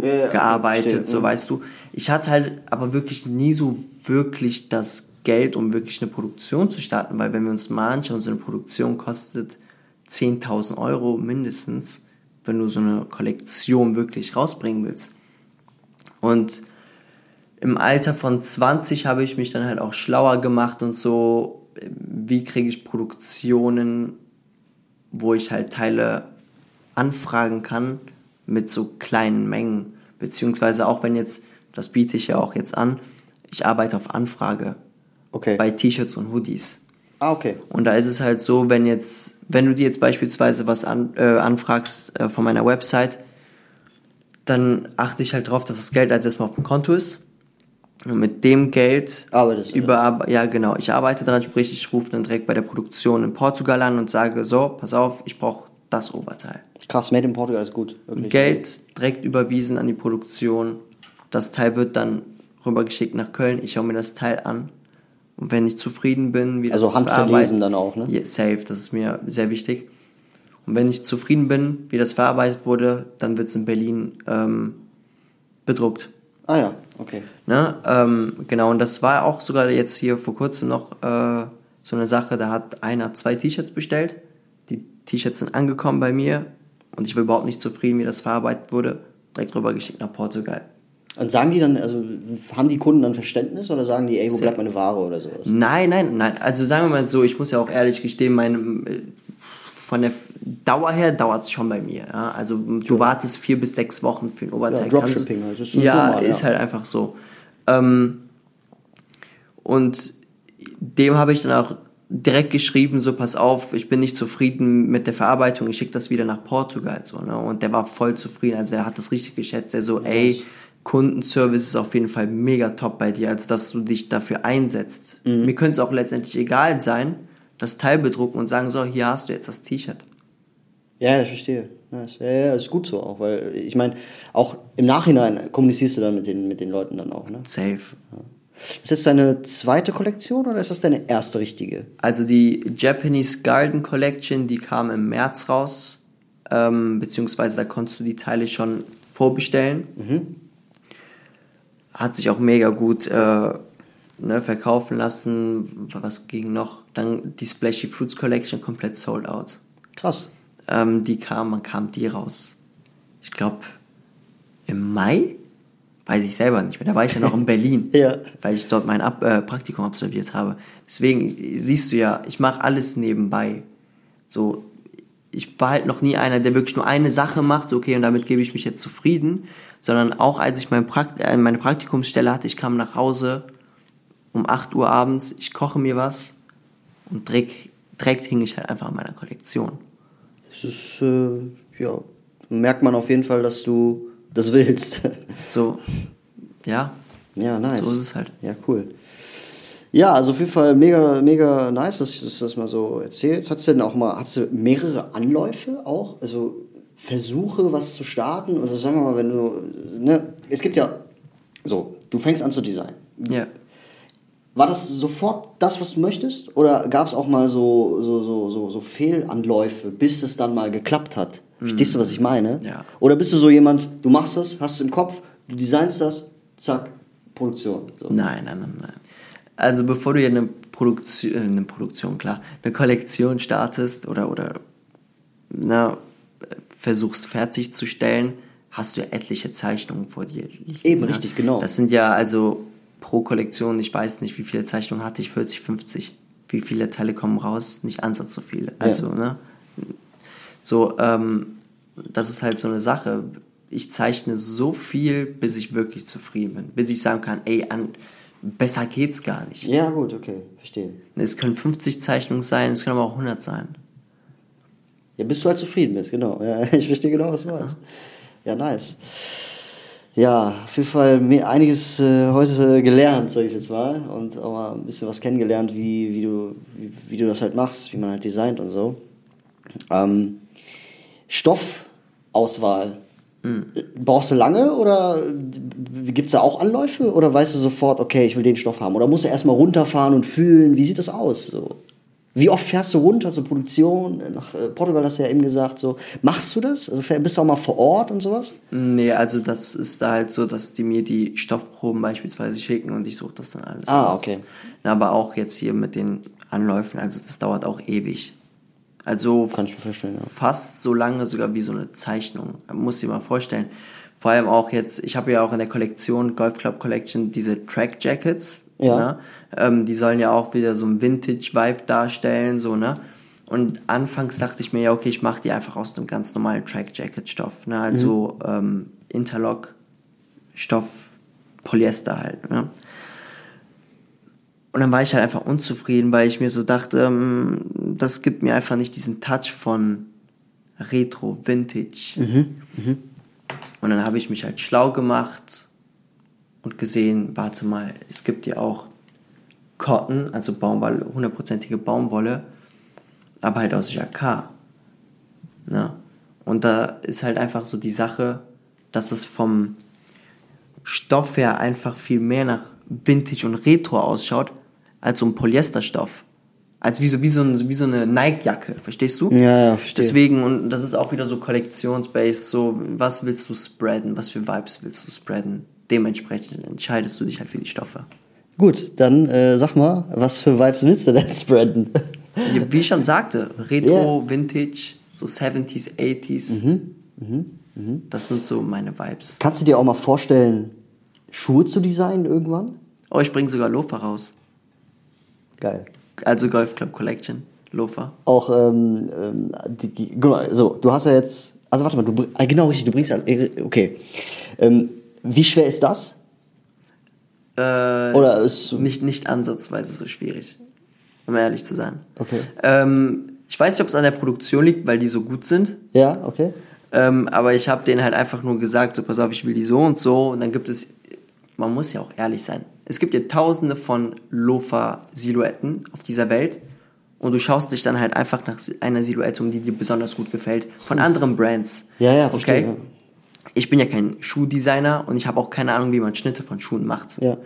ja, gearbeitet, verstehe, so mhm. weißt du. Ich hatte halt aber wirklich nie so wirklich das Geld, um wirklich eine Produktion zu starten, weil wenn wir uns mal anschauen, so eine Produktion kostet 10.000 Euro mindestens, wenn du so eine Kollektion wirklich rausbringen willst. Und im Alter von 20 habe ich mich dann halt auch schlauer gemacht und so, wie kriege ich Produktionen, wo ich halt Teile anfragen kann mit so kleinen Mengen. Beziehungsweise auch wenn jetzt, das biete ich ja auch jetzt an, ich arbeite auf Anfrage Okay. bei T-Shirts und Hoodies. ah, okay. Und da ist es halt so, wenn jetzt, wenn du dir jetzt beispielsweise was an, äh, anfragst äh, von meiner Website, dann achte ich halt darauf, dass das Geld als erstmal auf dem Konto ist. Und mit dem Geld Arbeitest du über, ja genau, ich arbeite daran, sprich, ich rufe dann direkt bei der Produktion in Portugal an und sage, so, pass auf, ich brauche das Oberteil. Krass, Made in Portugal ist gut. Wirklich. Geld direkt überwiesen an die Produktion. Das Teil wird dann rübergeschickt nach Köln. Ich schaue mir das Teil an. Und wenn ich zufrieden bin, wie das Also handverlesen dann auch, ne? Safe, das ist mir sehr wichtig. Und wenn ich zufrieden bin, wie das verarbeitet wurde, dann wird es in Berlin ähm, bedruckt. Ah ja, okay. Ne? Ähm, genau, und das war auch sogar jetzt hier vor kurzem noch äh, so eine Sache, da hat einer zwei T-Shirts bestellt. Die T-Shirts sind angekommen bei mir und ich war überhaupt nicht zufrieden, wie das verarbeitet wurde. Direkt rübergeschickt nach Portugal. Und sagen die dann, also haben die Kunden dann Verständnis oder sagen die, ey, wo bleibt meine Ware oder sowas? Nein, nein, nein. Also sagen wir mal so, ich muss ja auch ehrlich gestehen, meine, von der Dauer her dauert es schon bei mir. Ja? Also du wartest vier bis sechs Wochen für ein Oberteil. Ja, Dropshipping halt, ist ja, normal, ja. ist halt einfach so. Ähm, und dem habe ich dann auch direkt geschrieben, so pass auf, ich bin nicht zufrieden mit der Verarbeitung, ich schicke das wieder nach Portugal. So, ne? Und der war voll zufrieden, also der hat das richtig geschätzt. Der so, ey, Kundenservice ist auf jeden Fall mega top bei dir, als dass du dich dafür einsetzt. Mhm. Mir könnte es auch letztendlich egal sein, das Teil bedrucken und sagen, so, hier hast du jetzt das T-Shirt. Ja, ich verstehe. Nice. Ja, ja, ist gut so auch, weil ich meine, auch im Nachhinein kommunizierst du dann mit den, mit den Leuten dann auch, ne? Safe. Ist das deine zweite Kollektion oder ist das deine erste richtige? Also die Japanese Garden Collection, die kam im März raus, ähm, beziehungsweise da konntest du die Teile schon vorbestellen. Hat sich auch mega gut äh, ne, verkaufen lassen. Was ging noch? Dann die Splashy Fruits Collection komplett sold out. Krass. Ähm, die kam, wann kam die raus? Ich glaube im Mai? Weiß ich selber nicht mehr. Da war ich ja noch in *laughs* Berlin, Ja. weil ich dort mein Ab äh, Praktikum absolviert habe. Deswegen siehst du ja, ich mache alles nebenbei. So, ich war halt noch nie einer, der wirklich nur eine Sache macht, so okay, und damit gebe ich mich jetzt zufrieden, sondern auch als ich mein Prakt äh, meine Praktikumsstelle hatte, ich kam nach Hause um 8 Uhr abends, ich koche mir was und direkt, direkt hing ich halt einfach an meiner Kollektion. Es ist, äh, ja, merkt man auf jeden Fall, dass du das willst. *laughs* So, ja, ja, nice. So ist es halt. Ja, cool. Ja, also auf jeden Fall mega, mega nice, dass du das mal so erzählst. Hast du denn auch mal, hast du mehrere Anläufe auch? Also Versuche, was zu starten? Also sagen wir mal, wenn du, ne, es gibt ja, so, du fängst an zu designen. ja. War das sofort das, was du möchtest? Oder gab es auch mal so, so, so, so, so Fehlanläufe, bis es dann mal geklappt hat? Verstehst du, was ich meine? Ja. Oder bist du so jemand, du machst das, hast es im Kopf, du designst das, zack, Produktion. So. Nein, nein, nein, nein. Also bevor du ja eine Produktion, äh, eine Produktion, klar, eine Kollektion startest oder, oder na, versuchst fertigzustellen, hast du ja etliche Zeichnungen vor dir liegen. Eben, ne? richtig, genau. Das sind ja also pro Kollektion, ich weiß nicht, wie viele Zeichnungen hatte ich, 40, 50. Wie viele Teile kommen raus? Nicht ansatz so viele. Also, ne? So, ähm, das ist halt so eine Sache. Ich zeichne so viel, bis ich wirklich zufrieden bin. Bis ich sagen kann, ey, an, besser geht's gar nicht. Ja, gut, okay, verstehe. Es können 50 Zeichnungen sein, es können aber auch 100 sein. Ja, bis du halt zufrieden bist, genau. Ja, *laughs* ich verstehe genau, was du meinst. Ja, nice. Ja, auf jeden Fall einiges äh, heute gelernt, sag ich jetzt mal. Und auch mal ein bisschen was kennengelernt, wie, wie, du, wie, wie du das halt machst, wie man halt designt und so. Ähm, Stoffauswahl. Brauchst du lange oder gibt es da auch Anläufe? Oder weißt du sofort, okay, ich will den Stoff haben? Oder musst du erstmal runterfahren und fühlen? Wie sieht das aus? So? Wie oft fährst du runter zur Produktion? Nach äh, Portugal hast du ja eben gesagt. So. Machst du das? Also bist du auch mal vor Ort und sowas? Nee, also das ist da halt so, dass die mir die Stoffproben beispielsweise schicken und ich suche das dann alles Ah, aus. okay. Aber auch jetzt hier mit den Anläufen, also das dauert auch ewig. Also Kann ich mir vorstellen, ja. fast so lange sogar wie so eine Zeichnung. Man muss sich mal vorstellen. Vor allem auch jetzt, ich habe ja auch in der Kollektion, Golf Club Collection, diese Track Jackets. Ja. Ne? Ähm, die sollen ja auch wieder so einen Vintage-Vibe darstellen, so, ne? Und anfangs dachte ich mir, ja, okay, ich mache die einfach aus einem ganz normalen Track-Jacket-Stoff, ne? Also ähm, Interlock-Stoff, Polyester halt, ne? Und dann war ich halt einfach unzufrieden, weil ich mir so dachte, ähm, das gibt mir einfach nicht diesen Touch von Retro, Vintage. Und dann habe ich mich halt schlau gemacht und gesehen, warte mal, es gibt ja auch Cotton, also Baumwolle, hundertprozentige Baumwolle, aber halt aus Jacquard. Ne? Und da ist halt einfach so die Sache, dass es vom Stoff her einfach viel mehr nach Vintage und Retro ausschaut, als so ein Polyesterstoff. Als wie so, wie so, ein, wie so eine Nike-Jacke, verstehst du? Ja, ja, verstehe. Deswegen, und das ist auch wieder so kollektionsbased, so, was willst du spreaden, was für Vibes willst du spreaden? Dementsprechend entscheidest du dich halt für die Stoffe. Gut, dann äh, sag mal, was für Vibes willst du denn spreaden? Wie ich schon sagte, Retro, Vintage, so 70s, 80s. Das sind so meine Vibes. Kannst du dir auch mal vorstellen, Schuhe zu designen irgendwann? Oh, ich bringe sogar Loafer raus. Geil. Also Golf Club Collection, Loafer. Auch, ähm, ähm, die, so, du hast ja jetzt, also warte mal, du, ah, genau richtig, du bringst, ja- okay. Ähm, wie schwer ist das? Äh, Oder ist, nicht, nicht ansatzweise so schwierig, um ehrlich zu sein. Okay. Ähm, ich weiß nicht, ob es an der Produktion liegt, weil die so gut sind. ja, okay. Ähm, aber ich habe denen halt einfach nur gesagt, so pass auf, ich will die so und so. Und dann gibt es, man muss ja auch ehrlich sein. Es gibt ja tausende von Lofa-Silhouetten auf dieser Welt. Und du schaust dich dann halt einfach nach einer Silhouette um, die dir besonders gut gefällt. Von anderen Brands. Ja, ja, verstehe, Okay? Ich bin ja kein Schuhdesigner und ich habe auch keine Ahnung, wie man Schnitte von Schuhen macht. Ja.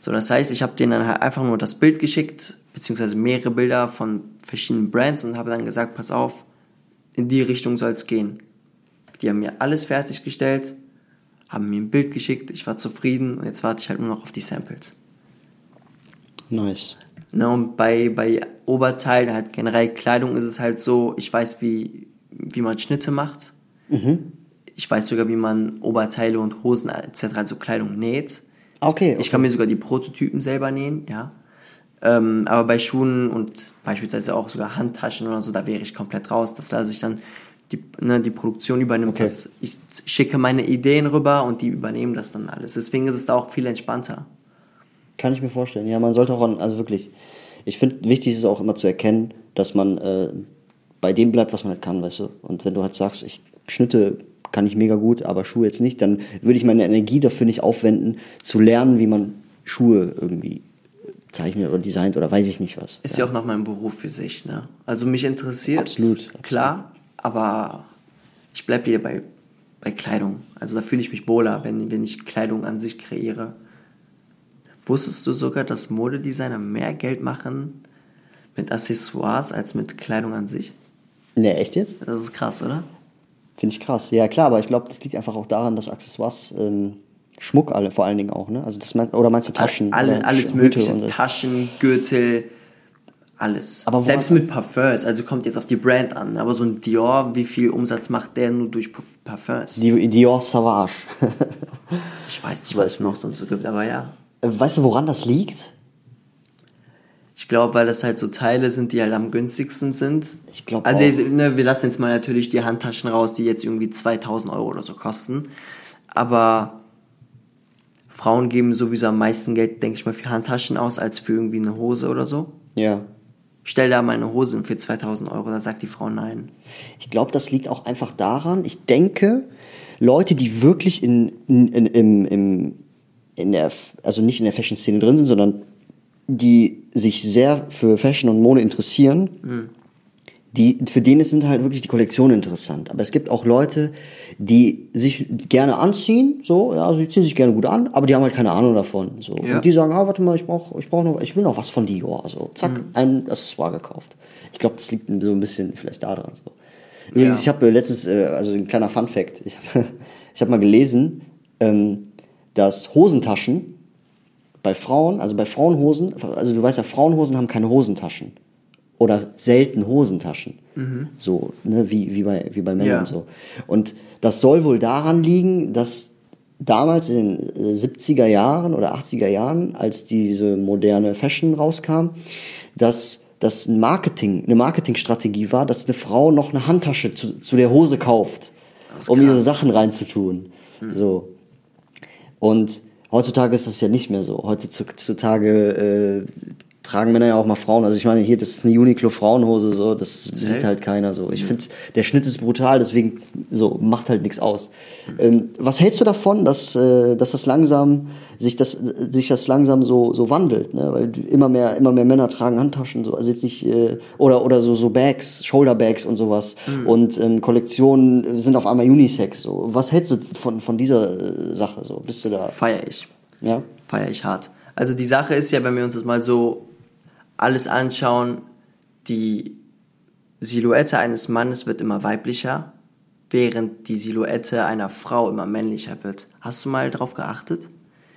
So, das heißt, ich habe denen dann halt einfach nur das Bild geschickt, beziehungsweise mehrere Bilder von verschiedenen Brands und habe dann gesagt, pass auf, in die Richtung soll es gehen. Die haben mir alles fertiggestellt, haben mir ein Bild geschickt, ich war zufrieden und jetzt warte ich halt nur noch auf die Samples. Nice. Ne, und bei, bei Oberteilen, halt generell Kleidung ist es halt so, ich weiß, wie, wie man Schnitte macht. Ich weiß sogar, wie man Oberteile und Hosen etc., also Kleidung näht. Ah, Okay, okay. Ich kann mir sogar die Prototypen selber nähen, ja. Ähm, aber bei Schuhen und beispielsweise auch sogar Handtaschen oder so, da wäre ich komplett raus. Das lasse ich dann die, ne, die Produktion übernehmen. Okay. Das, ich schicke meine Ideen rüber und die übernehmen das dann alles. Deswegen ist es da auch viel entspannter. Kann ich mir vorstellen. Ja, man sollte auch, an, also wirklich, ich finde, wichtig ist auch immer zu erkennen, dass man äh, bei dem bleibt, was man halt kann, weißt du. Und wenn du halt sagst, ich Schnitte kann ich mega gut, aber Schuhe jetzt nicht, dann würde ich meine Energie dafür nicht aufwenden, zu lernen, wie man Schuhe irgendwie zeichnet oder designt oder weiß ich nicht was. Ist ja, auch noch mein Beruf für sich, ne? Also mich interessiert Absolut, absolut. klar, aber ich bleibe wieder bei, bei Kleidung. Also da fühle ich mich wohler, wenn, wenn ich Kleidung an sich kreiere. Wusstest du sogar, dass Modedesigner mehr Geld machen mit Accessoires als mit Kleidung an sich? Ne, echt jetzt? Das ist krass, oder? Finde ich krass. Ja, klar, aber ich glaube, das liegt einfach auch daran, dass Accessoires, ähm, Schmuck alle vor allen Dingen auch, ne? Also das mein, oder meinst du Taschen? Alle, alles Hüte mögliche. und? Taschen, Gürtel, alles. Aber Selbst mit Parfums, also kommt jetzt auf die Brand an. Aber so ein Dior, wie viel Umsatz macht der nur durch Parf- Parfums? Di- Dior Savage. Ich weiß nicht, was es noch sonst so gibt, aber ja. weißt du, woran das liegt? Ich glaube, weil das halt so Teile sind, die halt am günstigsten sind. Ich glaub Also, auch. ne, wir lassen jetzt mal natürlich die Handtaschen raus, die jetzt irgendwie 2000 Euro oder so kosten. Aber Frauen geben sowieso am meisten Geld, denke ich mal, für Handtaschen aus, als für irgendwie eine Hose oder so. Ja. Stell da mal eine Hose für 2000 Euro, da sagt die Frau nein. Ich glaube, das liegt auch einfach daran, ich denke, Leute, die wirklich in, in, in, im, im, in der, also nicht in der Fashion-Szene drin sind, sondern die sich sehr für Fashion und Mode interessieren, die, für denen sind halt wirklich die Kollektionen interessant. Aber es gibt auch Leute, die sich gerne anziehen, so, ja, sie ziehen sich gerne gut an, aber die haben halt keine Ahnung davon. So. Ja. Und die sagen, ah, warte mal, ich brauche ich brauch noch, ich will noch was von Dior. So, zack, ein Accessoire gekauft. Ich glaube, das liegt so ein bisschen vielleicht daran. So. Übrigens, Ja. ich habe äh, letztens, äh, also ein kleiner Fun-Fact, ich habe *laughs* ich hab mal gelesen, ähm, dass Hosentaschen bei Frauen, also bei Frauenhosen, also du weißt ja, Frauenhosen haben keine Hosentaschen. Oder selten Hosentaschen. So, ne, wie, wie, bei, wie bei Männern Ja. und so. Und das soll wohl daran liegen, dass damals in den äh, 70er Jahren oder 80er Jahren, als diese moderne Fashion rauskam, dass das ein Marketing, eine Marketingstrategie war, dass eine Frau noch eine Handtasche zu, zu der Hose kauft, um ihre. Sachen reinzutun. So. Und heutzutage ist das ja nicht mehr so. Heutzutage äh, tragen Männer ja auch mal Frauen. Also ich meine, hier, das ist eine Uniqlo Frauenhose, so, das sieht halt keiner so. Ich finde, der Schnitt ist brutal, deswegen so macht halt nichts aus. Ähm, was hältst du davon, dass, äh, dass das langsam sich das sich das langsam so so wandelt, ne? Weil immer mehr immer mehr Männer tragen Handtaschen, so also jetzt nicht äh, oder oder so so Bags, Shoulderbags und sowas und ähm, Kollektionen sind auf einmal Unisex. So, was hältst du von von dieser äh, Sache? So, bist du da? Feier ich. Ja. Feier ich hart. Also die Sache ist ja, wenn wir uns das mal so alles anschauen, die Silhouette eines Mannes wird immer weiblicher, während die Silhouette einer Frau immer männlicher wird. Hast du mal drauf geachtet?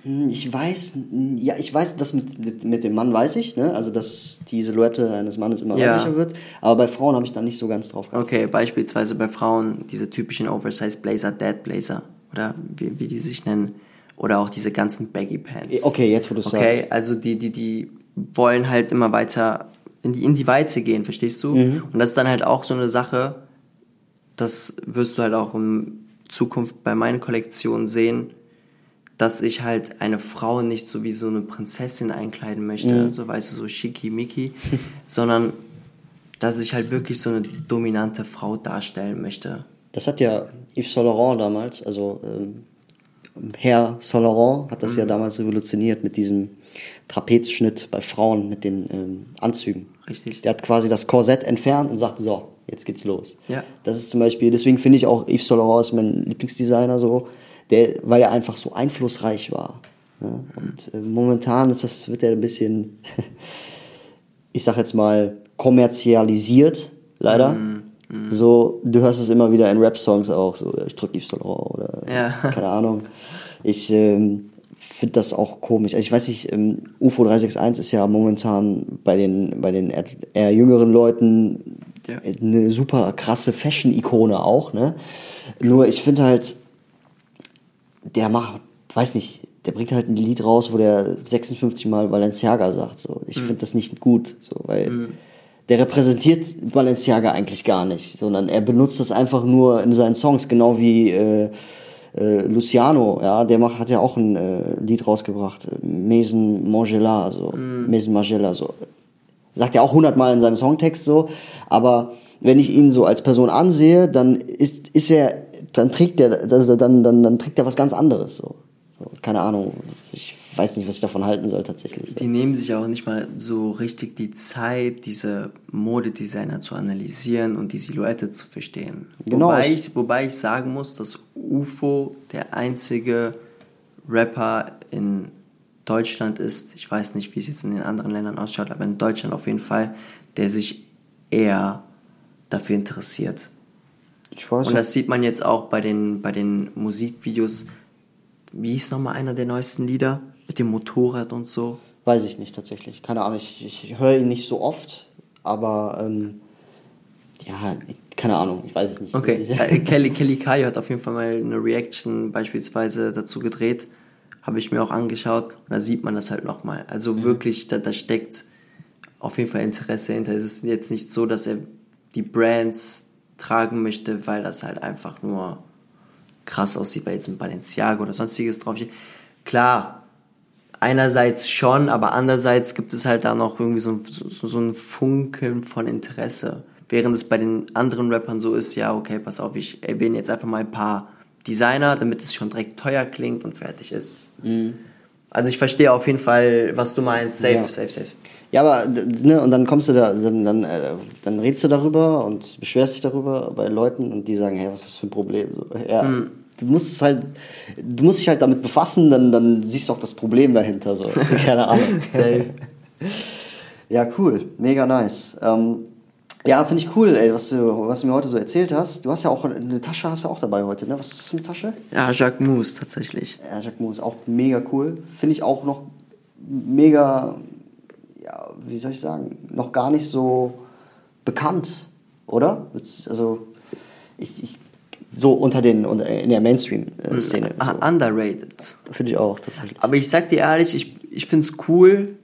Hm, Ich weiß, ja, ich weiß, das mit, mit, mit dem Mann weiß ich, ne? Also, dass die Silhouette eines Mannes immer Ja. weiblicher wird. Aber bei Frauen habe ich da nicht so ganz drauf geachtet. Okay, beispielsweise bei Frauen diese typischen Oversize Blazer, Dad Blazer oder wie, wie die sich nennen. Oder auch diese ganzen Baggy Pants. Okay, jetzt wo du Okay, sagst. also die, die, die wollen halt immer weiter in die, in die Weite gehen, verstehst du? Mhm. Und das ist dann halt auch so eine Sache, das wirst du halt auch in Zukunft bei meinen Kollektionen sehen, dass ich halt eine Frau nicht so wie so eine Prinzessin einkleiden möchte, Mhm. so weißt du, so schickimicki, *laughs* sondern dass ich halt wirklich so eine dominante Frau darstellen möchte. Das hat ja Yves Saint Laurent damals, also ähm, Herr Saint Laurent hat das ja damals revolutioniert mit diesem Trapezschnitt bei Frauen mit den ähm, Anzügen. Richtig. Der hat quasi das Korsett entfernt und sagt, so, jetzt geht's los. Ja. Das ist zum Beispiel, deswegen finde ich auch Yves Saint Laurent ist mein Lieblingsdesigner so, der, weil er einfach so einflussreich war. Ne? Und äh, momentan ist das, wird er ein bisschen, *laughs* ich sag jetzt mal, kommerzialisiert, leider. So, du hörst es immer wieder in Rap-Songs auch, so, ich drück Yves Saint Laurent oder Ja. keine Ahnung. Ich ähm, finde das auch komisch. Also ich weiß nicht, ähm, UFO 361 ist ja momentan bei den, bei den eher, jüngeren Leuten Ja. eine super krasse Fashion-Ikone auch, ne? Nur ich finde halt, der macht, weiß nicht, der bringt halt ein Lied raus, wo der 56 Mal Balenciaga sagt. So. Ich finde das nicht gut, so, weil der repräsentiert Balenciaga eigentlich gar nicht, sondern er benutzt das einfach nur in seinen Songs, genau wie äh, äh, Luciano, ja, der macht, hat ja auch ein äh, Lied rausgebracht, äh, Maison Mangela, so, Maison Margiela, so. Sagt er auch hundertmal in seinem Songtext so, aber wenn ich ihn so als Person ansehe, dann ist, ist er, dann trägt er, das, dann, dann, dann trägt er was ganz anderes, so. so. Keine Ahnung, ich weiß nicht, was ich davon halten soll tatsächlich. So. Die nehmen sich auch nicht mal so richtig die Zeit, diese Modedesigner zu analysieren und die Silhouette zu verstehen. Genau. Wobei ich, wobei ich sagen muss, dass UFO der einzige Rapper in Deutschland ist, ich weiß nicht, wie es jetzt in den anderen Ländern ausschaut, aber in Deutschland auf jeden Fall, der sich eher dafür interessiert. Ich weiß Und das sieht man jetzt auch bei den, bei den Musikvideos. Wie hieß nochmal einer der neuesten Lieder? Mit dem Motorrad und so. Weiß ich nicht tatsächlich. Keine Ahnung, ich, ich höre ihn nicht so oft, aber ähm, ja, keine Ahnung, ich weiß es nicht. Okay, *laughs* äh, Kelly, Kelly Kayo hat auf jeden Fall mal eine Reaction beispielsweise dazu gedreht. Habe ich mir auch angeschaut und da sieht man das halt nochmal. Also wirklich, da, da steckt auf jeden Fall Interesse hinter. Es ist jetzt nicht so, dass er die Brands tragen möchte, weil das halt einfach nur krass aussieht, weil jetzt ein Balenciaga oder sonstiges draufsteht. Klar, einerseits schon, aber andererseits gibt es halt da noch irgendwie so, ein- so, so ein Funkeln von Interesse. Während es bei den anderen Rappern so ist, ja, okay, pass auf, ich erwähne jetzt einfach mal ein paar Designer, damit es schon direkt teuer klingt und fertig ist. Also ich verstehe auf jeden Fall, was du meinst. Safe, Ja. safe, safe. Ja, aber ne, und dann kommst du da, dann, dann, äh, dann redest du darüber und beschwerst dich darüber bei Leuten und die sagen, hey, was ist das für ein Problem? So, ja, du musst es halt, du musst dich halt damit befassen, dann, dann siehst du auch das Problem dahinter. So. *laughs* Keine Ahnung. Safe. *laughs* Ja, cool, mega nice. Ähm, Ja, finde ich cool, ey, was du, was du mir heute so erzählt hast. Du hast ja auch eine Tasche, hast du auch dabei heute, ne? Was ist das für eine Tasche? Ja, Jacques Mousse tatsächlich. Ja, Jacques Mousse, auch mega cool. Finde ich auch noch mega, ja, wie soll ich sagen, noch gar nicht so bekannt, oder? Also, ich, ich so unter den, in der Mainstream-Szene. Ah, Underrated. Finde ich auch, tatsächlich. Aber ich sag dir ehrlich, ich, ich finde es cool,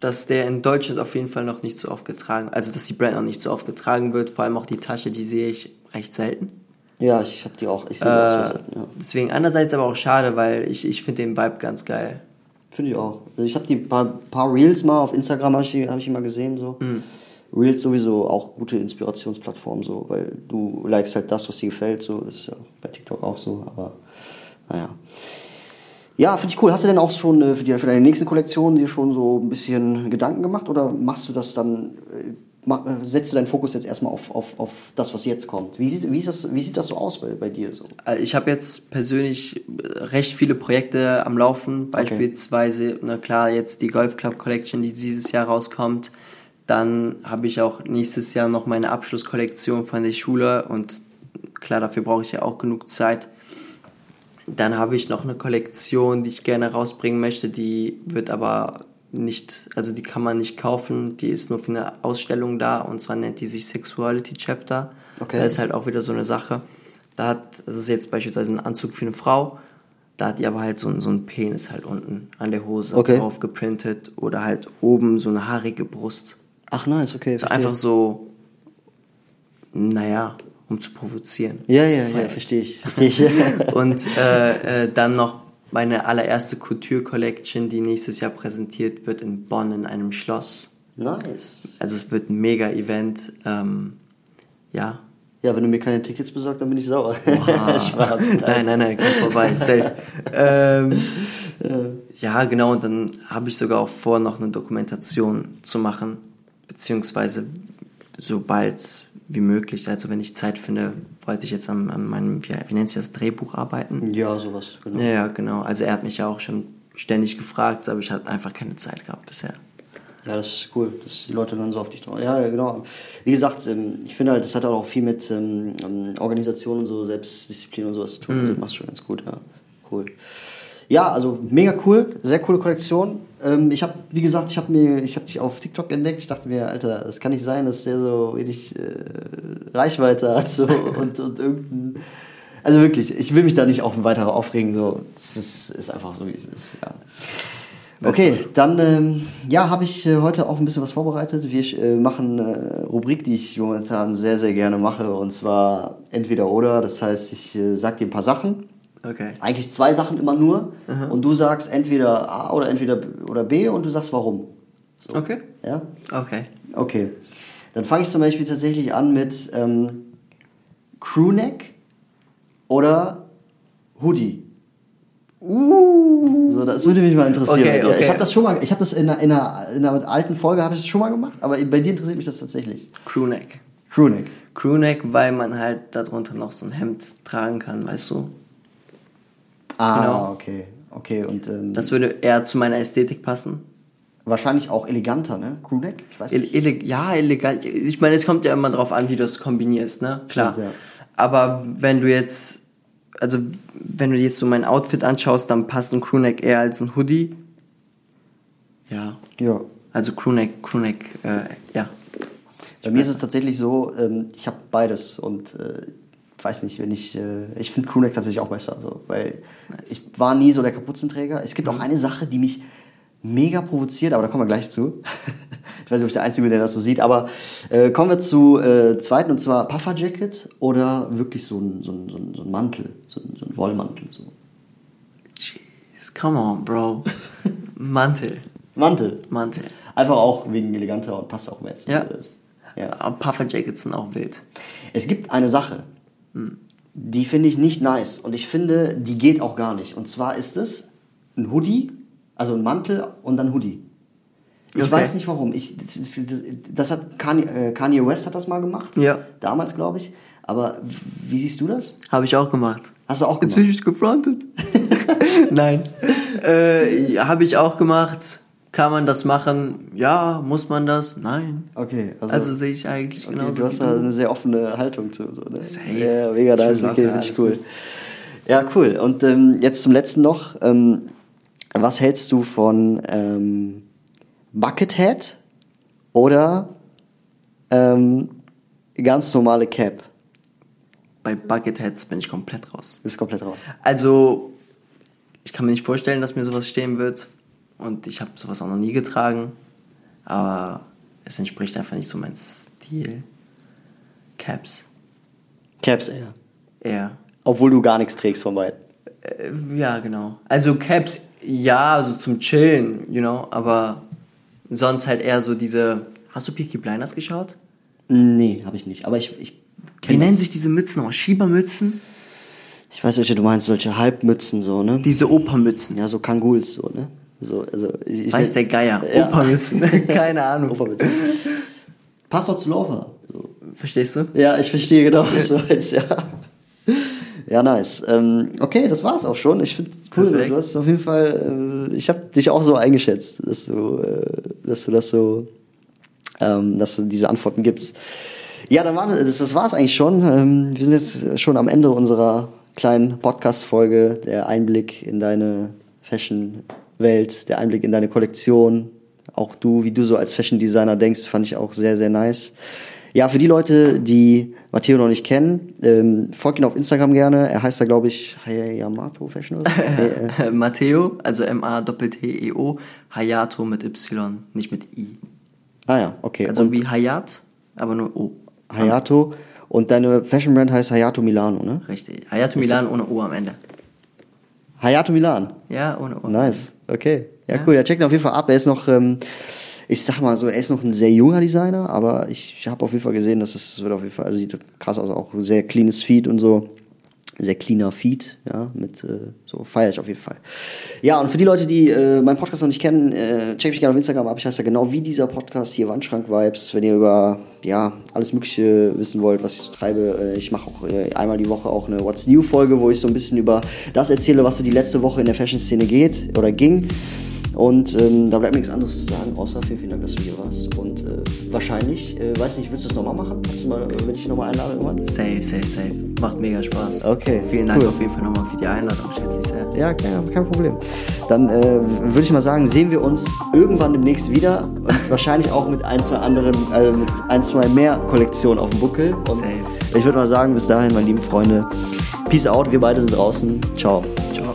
dass der in Deutschland auf jeden Fall noch nicht so oft getragen, also dass die Brand noch nicht so oft getragen wird. Vor allem auch die Tasche, die sehe ich recht selten. Ja, ich habe die auch, ich sehe auch sehr Äh, selten, ja. Deswegen andererseits aber auch schade, weil ich, ich finde den Vibe ganz geil. Finde ich auch. Also ich habe die paar, paar Reels mal auf Instagram habe ich, hab ich mal gesehen so. Reels sowieso auch gute Inspirationsplattform so, weil du likest halt das, was dir gefällt so. Das ist ja bei TikTok auch so, aber naja. Ja, finde ich cool. Hast du denn auch schon äh, für, die, für deine nächste Kollektion dir schon so ein bisschen Gedanken gemacht oder machst du das dann, äh, mach, äh, setzt du deinen Fokus jetzt erstmal auf, auf, auf das, was jetzt kommt? Wie sieht, wie ist das, wie sieht das so aus bei, bei dir so? Äh, Ich habe jetzt persönlich äh, recht viele Projekte am Laufen, beispielsweise, na klar, jetzt die Golf Club Collection, die dieses Jahr rauskommt. Dann habe ich auch nächstes Jahr noch meine Abschlusskollektion von der Schule und klar, dafür brauche ich ja auch genug Zeit. Dann habe ich noch eine Kollektion, die ich gerne rausbringen möchte, die wird aber nicht, also die kann man nicht kaufen, die ist nur für eine Ausstellung da und zwar nennt die sich Sexuality Chapter. Okay. Da ist halt auch wieder so eine Sache. Da hat, das ist jetzt beispielsweise ein Anzug für eine Frau, da hat die aber halt so, ein- so einen Penis halt unten an der Hose Okay. drauf geprintet oder halt oben so eine haarige Brust. Ach nice, okay. So verstehe. einfach so, naja, um zu provozieren. Ja, ja, ja, verstehe ich. *laughs* Verstehe ich. Und äh, äh, dann noch meine allererste Couture Collection, die nächstes Jahr präsentiert wird in Bonn in einem Schloss. nice. Also es wird ein mega Event. Ähm, ja. Ja, wenn du mir keine Tickets besorgst, dann bin ich sauer. *laughs* Spaß. nein, nein, nein, komm vorbei, safe. ähm, ja, genau, und dann habe ich sogar auch vor, noch eine Dokumentation zu machen, beziehungsweise sobald wie möglich, also wenn ich Zeit finde, wollte ich jetzt an, an meinem, wie, wie nennt sich das, Drehbuch arbeiten. Ja, sowas, genau. Ja, genau. Also er hat mich ja auch schon ständig gefragt, aber ich hatte einfach keine Zeit gehabt bisher. Ja, das ist cool, dass die Leute dann so auf dich drauf. Ja, genau. Wie gesagt, ähm, ich finde halt, das hat auch viel mit ähm, ähm, Organisation und so, Selbstdisziplin und sowas zu tun. Also, Das machst du schon ganz gut, ja. Cool. Ja, also mega cool, sehr coole Kollektion. Ähm, ich habe, wie gesagt, ich habe mir, ich habe dich auf TikTok entdeckt. Ich dachte mir, Alter, das kann nicht sein, dass der so wenig äh, Reichweite hat so, *laughs* und, und irgendein. Also wirklich, ich will mich da nicht auch weiter aufregen. So, es ist, ist einfach so, wie es ist. Ja. Okay, dann ähm, ja, habe ich äh, heute auch ein bisschen was vorbereitet. Wir äh, machen eine Rubrik, die ich momentan sehr, sehr gerne mache, und zwar entweder oder. Das heißt, ich äh, sag dir ein paar Sachen, Okay. eigentlich zwei Sachen immer nur, und du sagst entweder A oder entweder B oder B und du sagst warum. Okay. Ja? Okay. Okay. Dann fange ich zum Beispiel tatsächlich an mit ähm, Crewneck oder Hoodie. Uh. So, das würde mich mal interessieren. Okay, okay. Ich habe das schon mal, ich habe das in einer, in, einer, in einer alten Folge habe ich das schon mal gemacht, aber bei dir interessiert mich das tatsächlich. Crewneck. Crewneck. Crewneck, weil man halt darunter noch so ein Hemd tragen kann, weißt du? Ah, Genau. okay, okay und ähm, Das würde eher zu meiner Ästhetik passen. wahrscheinlich auch eleganter, ne? Crewneck, ich weiß nicht. Ille ja, illegal. Ich meine, es kommt ja immer drauf an, wie du es kombinierst, ne? Klar. Stimmt, ja. Aber wenn du jetzt, also wenn du jetzt so mein Outfit anschaust, dann passt ein Crewneck eher als ein Hoodie. Ja. Ja. Also Crewneck, Crewneck, äh, ja. Bei mir ist es tatsächlich so, ähm, ich habe beides und äh, weiß nicht, wenn ich, äh, ich finde Crewneck tatsächlich auch besser, so, weil ich war nie so der Kapuzenträger. Es gibt auch eine Sache, die mich mega provoziert, aber da kommen wir gleich zu. *laughs* ich weiß nicht, ob ich der Einzige bin, der das so sieht, aber äh, kommen wir zu äh, zweiten und zwar Pufferjacket oder wirklich so ein, so ein, so ein, so ein Mantel, so ein, so ein Wollmantel. So. Jeez, come on, Bro. *laughs* Mantel. Mantel. Mantel. Einfach auch wegen eleganter und passt auch mehr zu Ja. ja. Aber Puffer Jackets sind auch wild. Es gibt eine Sache, die finde ich nicht nice und ich finde, die geht auch gar nicht. Und zwar ist es ein Hoodie, also ein Mantel und dann Hoodie. Ich Okay. weiß nicht warum. Ich, das, das, das hat Kanye, äh, Kanye West hat das mal gemacht. Ja. Damals, glaube ich. Aber wie siehst du das? Habe ich auch gemacht. Hast du auch Jetzt gemacht? bin ich gefrontet. *laughs* Nein. Äh, Habe ich auch gemacht. Kann man das machen? Ja, muss man das? Nein. Okay, Also, sehe ich eigentlich okay, genauso du hast da eine sehr offene Haltung zu. So, ne? Safe. Ja, mega nice, okay, finde ich cool. Ja, cool. Und ähm, jetzt zum letzten noch. Ähm, was hältst du von ähm, Buckethead oder ähm, ganz normale Cap? Bei Bucketheads bin ich komplett raus. Ist komplett raus. Also, ich kann mir nicht vorstellen, dass mir sowas stehen wird. Und ich habe sowas auch noch nie getragen. Aber es entspricht einfach nicht so mein Stil. Caps. Caps eher. Eher. Obwohl du gar nichts trägst von beiden. Äh, Ja, genau. Also Caps, ja, so zum Chillen, you know, aber sonst halt eher so diese. Hast du Peaky Blinders geschaut? Nee, habe ich nicht. Aber ich, ich Wie nennen sich diese Mützen nochmal? Schiebermützen? Ich weiß, welche du meinst, solche Halbmützen so, ne? Diese Opermützen. Ja, so Kanguls so, ne? So, also, ich Weiß der Geier. Ja. Opermützen. *laughs* Keine Ahnung. Opermützen. Passt doch zu Lover. So. Verstehst du? Ja, ich verstehe genau, was du meinst, ja. Ja, nice. Ähm, okay, das war's auch schon. Ich finde cool. Perfekt. Du hast auf jeden Fall, äh, ich habe dich auch so eingeschätzt, dass du, äh, dass du das so, ähm, dass du diese Antworten gibst. Ja, dann war das, das war's eigentlich schon. Ähm, wir sind jetzt schon am Ende unserer kleinen Podcast-Folge. Der Einblick in deine Fashion-Welt, der Einblick in deine Kollektion. Auch du, wie du so als Fashion-Designer denkst, fand ich auch sehr, sehr nice. Ja, für die Leute, die Matteo noch nicht kennen, ähm, folgt ihn auf Instagram gerne. Er heißt da, glaube ich, Hayamato Fashion oder so. *laughs* Äh, Matteo, also M-A-T-T-E-O, Hayato mit Y, nicht mit I. ah ja, okay. Also Und wie Hayat, aber nur O. Hayato. Und deine Fashion Brand heißt Hayato Milano, ne? Richtig. Hayato Milan ohne O am Ende. Hayato Milan. Ja, ohne O. Nice, okay. Ja, cool. Ja, checkt ihn auf jeden Fall ab. Er ist noch, ähm, ich sag mal so, er ist noch ein sehr junger Designer, aber ich habe auf jeden Fall gesehen, dass es wird auf jeden Fall, also sieht krass aus, auch sehr cleanes Feed und so. Sehr cleaner Feed, ja, mit äh, so feiere ich auf jeden Fall. Ja, und für die Leute, die äh, meinen Podcast noch nicht kennen, äh, check mich gerne auf Instagram ab. Ich heiße ja genau wie dieser Podcast hier Wandschrank-Vibes. Wenn ihr über ja alles Mögliche wissen wollt, was ich so treibe, äh, ich mache auch äh, einmal die Woche auch eine What's New-Folge, wo ich so ein bisschen über das erzähle, was so die letzte Woche in der Fashion-Szene geht oder ging. Und ähm, da bleibt mir nichts anderes zu sagen, außer vielen, vielen Dank, dass du hier warst. Und äh, wahrscheinlich, äh, weiß nicht, willst du das nochmal machen? Kannst du mal, äh, wenn ich nochmal einlade irgendwann? Safe, safe, safe. Macht mega Spaß. Okay, Vielen Dank cool. auf jeden Fall nochmal für die Einladung, schätze ich sehr. Ja, kein, kein Problem. Dann äh, würde ich mal sagen, sehen wir uns irgendwann demnächst wieder und wahrscheinlich auch mit ein, zwei anderen, also mit ein, zwei mehr Kollektionen auf dem Buckel. Und Safe. ich würde mal sagen, bis dahin, meine lieben Freunde, Peace out, wir beide sind draußen. Ciao. Ciao.